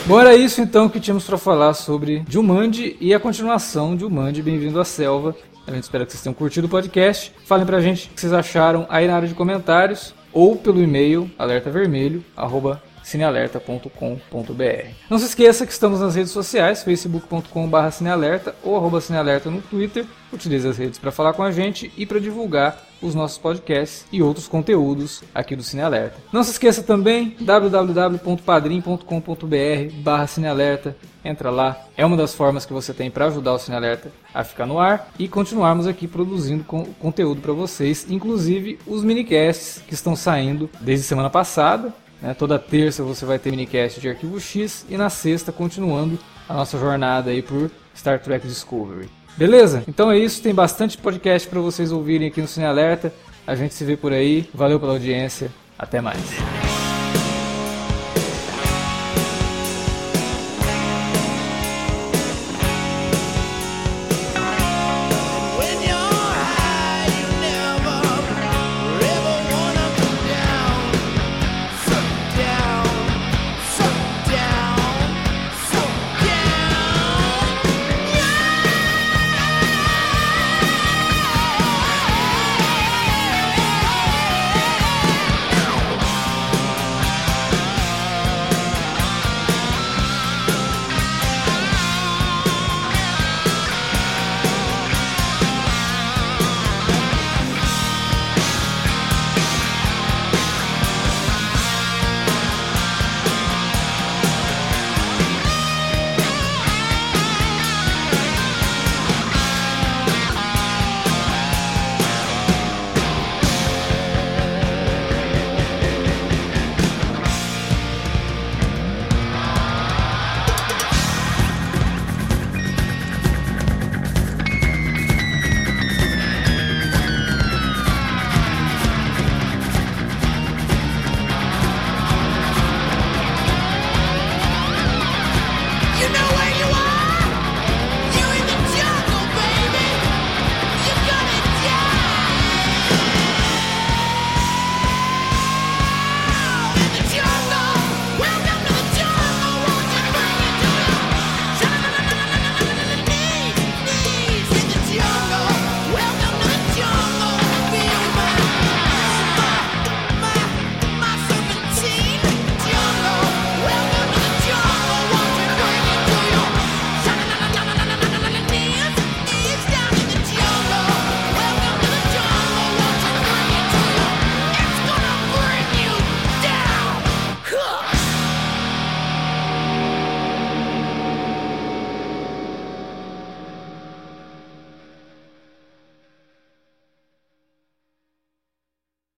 Bom, era isso então que tínhamos pra falar sobre Jumanji e a continuação de Jumanji Bem-vindo à Selva. A gente espera que vocês tenham curtido o podcast. Falem pra gente o que vocês acharam aí na área de comentários ou pelo e-mail alertavermelho@cinealerta.com.br. Não se esqueça que estamos nas redes sociais, facebook.com.br cinealerta ou arroba cinealerta no Twitter. Utilize as redes para falar com a gente e para divulgar os nossos podcasts e outros conteúdos aqui do Cinealerta. Não se esqueça também www.padrim.com.br barra Cinealerta. Entra lá, é uma das formas que você tem para ajudar o Cinealerta a ficar no ar e continuarmos aqui produzindo con- conteúdo para vocês, inclusive os minicasts que estão saindo desde semana passada. né? Toda terça você vai ter minicast de Arquivo X e na sexta continuando a nossa jornada aí por Star Trek Discovery. Beleza? Então é isso, tem bastante podcast para vocês ouvirem aqui no Cine Alerta. A gente se vê por aí. Valeu pela audiência. Até mais.